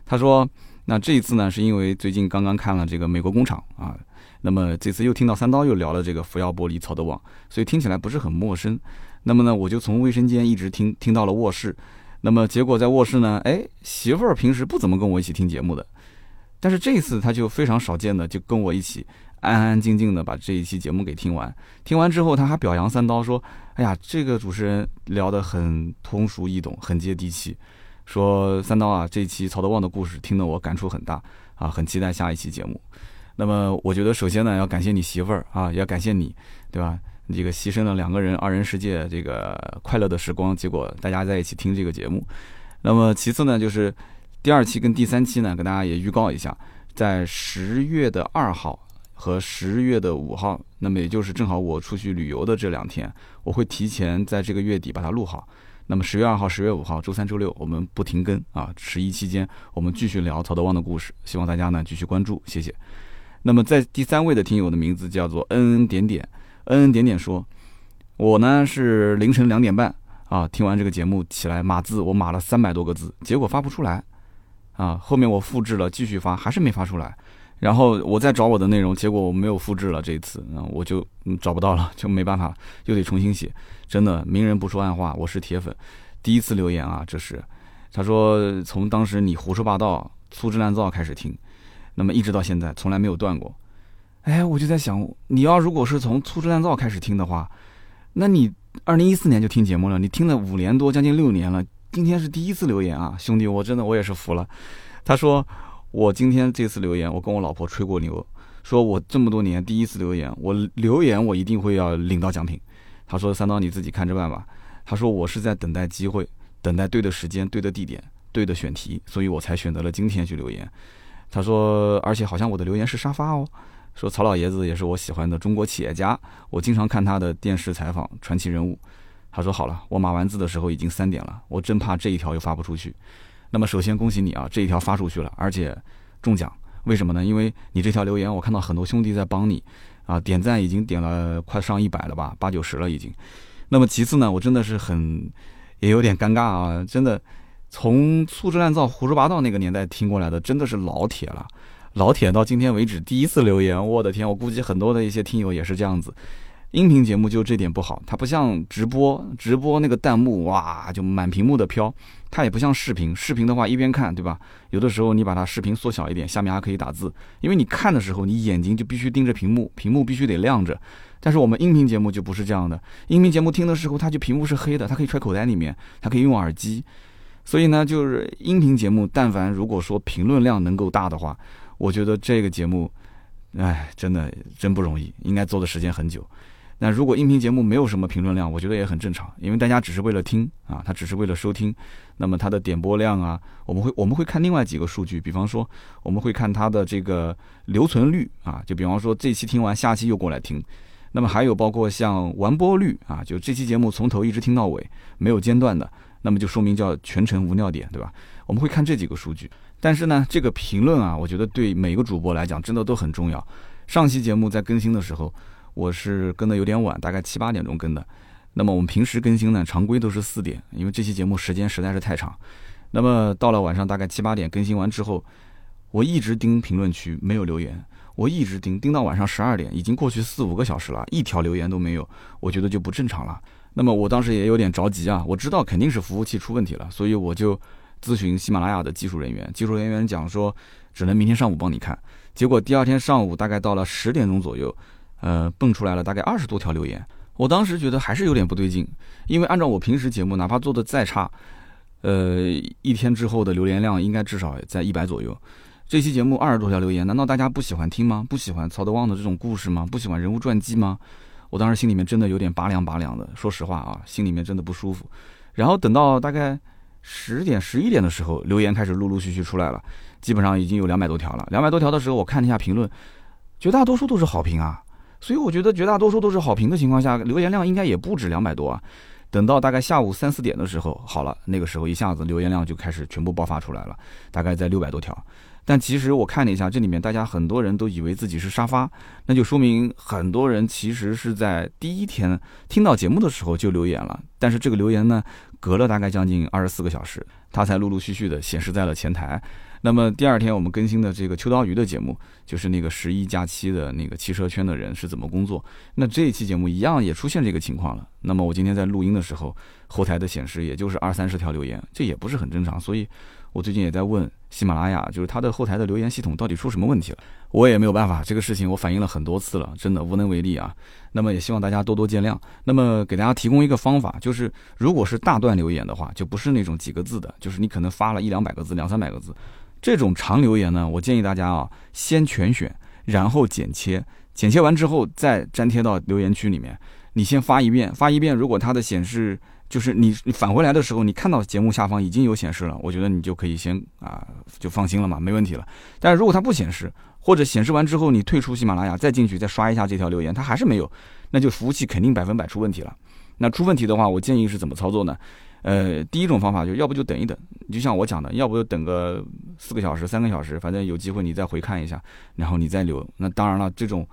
他说，那这一次呢，是因为最近刚刚看了这个美国工厂啊，那么这次又听到三刀又聊了这个福耀玻璃曹德旺，所以听起来不是很陌生。那么呢，我就从卫生间一直听听到了卧室，那么结果在卧室呢，哎，媳妇儿平时不怎么跟我一起听节目的，但是这一次她就非常少见的就跟我一起。安安静静的把这一期节目给听完，听完之后他还表扬三刀说：“哎呀，这个主持人聊得很通俗易懂，很接地气。”说三刀啊，这一期曹德旺的故事听得我感触很大啊，很期待下一期节目。那么我觉得首先呢，要感谢你媳妇儿啊，要感谢你，对吧？这个牺牲了两个人二人世界这个快乐的时光，结果大家在一起听这个节目。那么其次呢，就是第二期跟第三期呢，跟大家也预告一下，在十月的二号。和十月的五号，那么也就是正好我出去旅游的这两天，我会提前在这个月底把它录好。那么十月二号、十月五号，周三、周六我们不停更啊！十一期间我们继续聊曹德旺的故事，希望大家呢继续关注，谢谢。那么在第三位的听友的名字叫做恩恩点点，恩恩点点说，我呢是凌晨两点半啊听完这个节目起来码字，我码了三百多个字，结果发不出来啊，后面我复制了继续发，还是没发出来。然后我再找我的内容，结果我没有复制了。这一次，那我就找不到了，就没办法，又得重新写。真的，明人不说暗话，我是铁粉。第一次留言啊，这是他说从当时你胡说八道、粗制滥造开始听，那么一直到现在从来没有断过。哎，我就在想，你要如果是从粗制滥造开始听的话，那你二零一四年就听节目了，你听了五年多，将近六年了。今天是第一次留言啊，兄弟，我真的我也是服了。他说。我今天这次留言，我跟我老婆吹过牛，说我这么多年第一次留言，我留言我一定会要领到奖品。他说三刀你自己看着办吧。他说我是在等待机会，等待对的时间、对的地点、对的选题，所以我才选择了今天去留言。他说，而且好像我的留言是沙发哦。说曹老爷子也是我喜欢的中国企业家，我经常看他的电视采访，传奇人物。他说好了，我码完字的时候已经三点了，我真怕这一条又发不出去。那么首先恭喜你啊，这一条发出去了，而且中奖。为什么呢？因为你这条留言，我看到很多兄弟在帮你啊，点赞已经点了快上一百了吧，八九十了已经。那么其次呢，我真的是很也有点尴尬啊，真的从粗制滥造、胡说八道那个年代听过来的，真的是老铁了。老铁到今天为止第一次留言，我的天，我估计很多的一些听友也是这样子。音频节目就这点不好，它不像直播，直播那个弹幕哇就满屏幕的飘，它也不像视频，视频的话一边看对吧？有的时候你把它视频缩小一点，下面还可以打字，因为你看的时候你眼睛就必须盯着屏幕，屏幕必须得亮着。但是我们音频节目就不是这样的，音频节目听的时候它就屏幕是黑的，它可以揣口袋里面，它可以用耳机。所以呢，就是音频节目，但凡如果说评论量能够大的话，我觉得这个节目，哎，真的真不容易，应该做的时间很久。那如果音频节目没有什么评论量，我觉得也很正常，因为大家只是为了听啊，他只是为了收听，那么它的点播量啊，我们会我们会看另外几个数据，比方说我们会看它的这个留存率啊，就比方说这期听完，下期又过来听，那么还有包括像完播率啊，就这期节目从头一直听到尾没有间断的，那么就说明叫全程无尿点，对吧？我们会看这几个数据，但是呢，这个评论啊，我觉得对每个主播来讲真的都很重要。上期节目在更新的时候。我是跟的有点晚，大概七八点钟跟的。那么我们平时更新呢，常规都是四点，因为这期节目时间实在是太长。那么到了晚上大概七八点更新完之后，我一直盯评论区没有留言，我一直盯盯到晚上十二点，已经过去四五个小时了，一条留言都没有，我觉得就不正常了。那么我当时也有点着急啊，我知道肯定是服务器出问题了，所以我就咨询喜马拉雅的技术人员，技术人员讲说只能明天上午帮你看。结果第二天上午大概到了十点钟左右。呃，蹦出来了大概二十多条留言，我当时觉得还是有点不对劲，因为按照我平时节目，哪怕做的再差，呃，一天之后的留言量应该至少在一百左右，这期节目二十多条留言，难道大家不喜欢听吗？不喜欢曹德旺的这种故事吗？不喜欢人物传记吗？我当时心里面真的有点拔凉拔凉的，说实话啊，心里面真的不舒服。然后等到大概十点、十一点的时候，留言开始陆陆续续出来了，基本上已经有两百多条了。两百多条的时候，我看了一下评论，绝大多数都是好评啊。所以我觉得绝大多数都是好评的情况下，留言量应该也不止两百多啊。等到大概下午三四点的时候，好了，那个时候一下子留言量就开始全部爆发出来了，大概在六百多条。但其实我看了一下，这里面大家很多人都以为自己是沙发，那就说明很多人其实是在第一天听到节目的时候就留言了。但是这个留言呢，隔了大概将近二十四个小时，它才陆陆续续的显示在了前台。那么第二天我们更新的这个秋刀鱼的节目，就是那个十一假期的那个汽车圈的人是怎么工作。那这一期节目一样也出现这个情况了。那么我今天在录音的时候，后台的显示也就是二三十条留言，这也不是很正常，所以。我最近也在问喜马拉雅，就是它的后台的留言系统到底出什么问题了？我也没有办法，这个事情我反映了很多次了，真的无能为力啊。那么也希望大家多多见谅。那么给大家提供一个方法，就是如果是大段留言的话，就不是那种几个字的，就是你可能发了一两百个字、两三百个字，这种长留言呢，我建议大家啊，先全选，然后剪切，剪切完之后再粘贴到留言区里面。你先发一遍，发一遍，如果它的显示。就是你你返回来的时候，你看到节目下方已经有显示了，我觉得你就可以先啊就放心了嘛，没问题了。但是如果它不显示，或者显示完之后你退出喜马拉雅再进去再刷一下这条留言，它还是没有，那就服务器肯定百分百出问题了。那出问题的话，我建议是怎么操作呢？呃，第一种方法就要不就等一等，就像我讲的，要不就等个四个小时、三个小时，反正有机会你再回看一下，然后你再留。那当然了，这种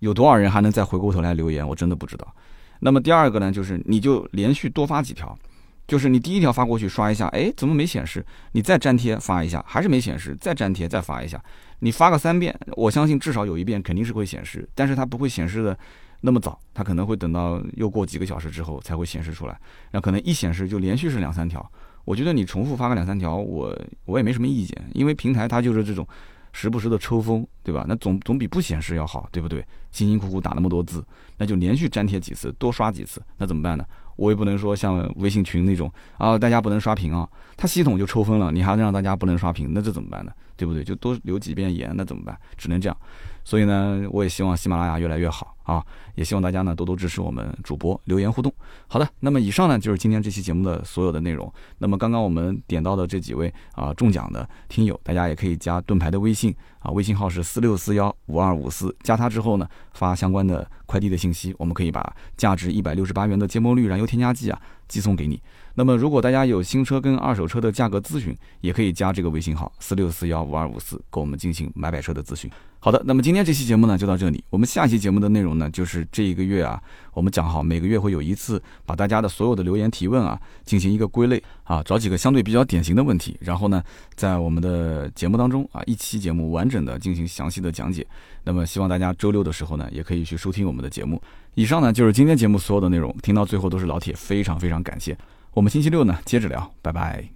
有多少人还能再回过头来留言，我真的不知道。那么第二个呢，就是你就连续多发几条，就是你第一条发过去刷一下，哎，怎么没显示？你再粘贴发一下，还是没显示，再粘贴再发一下，你发个三遍，我相信至少有一遍肯定是会显示，但是它不会显示的那么早，它可能会等到又过几个小时之后才会显示出来，那可能一显示就连续是两三条。我觉得你重复发个两三条，我我也没什么意见，因为平台它就是这种。时不时的抽风，对吧？那总总比不显示要好，对不对？辛辛苦苦打那么多字，那就连续粘贴几次，多刷几次，那怎么办呢？我也不能说像微信群那种啊，大家不能刷屏啊，它系统就抽风了，你还让大家不能刷屏，那这怎么办呢？对不对？就多留几遍言，那怎么办？只能这样。所以呢，我也希望喜马拉雅越来越好啊，也希望大家呢多多支持我们主播留言互动。好的，那么以上呢就是今天这期节目的所有的内容。那么刚刚我们点到的这几位啊中奖的听友，大家也可以加盾牌的微信啊，微信号是四六四幺五二五四，加他之后呢发相关的快递的信息，我们可以把价值一百六十八元的芥末绿燃油添加剂啊寄送给你。那么，如果大家有新车跟二手车的价格咨询，也可以加这个微信号四六四幺五二五四，跟我们进行买买车的咨询。好的，那么今天这期节目呢就到这里。我们下期节目的内容呢，就是这一个月啊，我们讲好每个月会有一次，把大家的所有的留言提问啊进行一个归类啊，找几个相对比较典型的问题，然后呢，在我们的节目当中啊，一期节目完整的进行详细的讲解。那么希望大家周六的时候呢，也可以去收听我们的节目。以上呢就是今天节目所有的内容，听到最后都是老铁，非常非常感谢。我们星期六呢，接着聊，拜拜。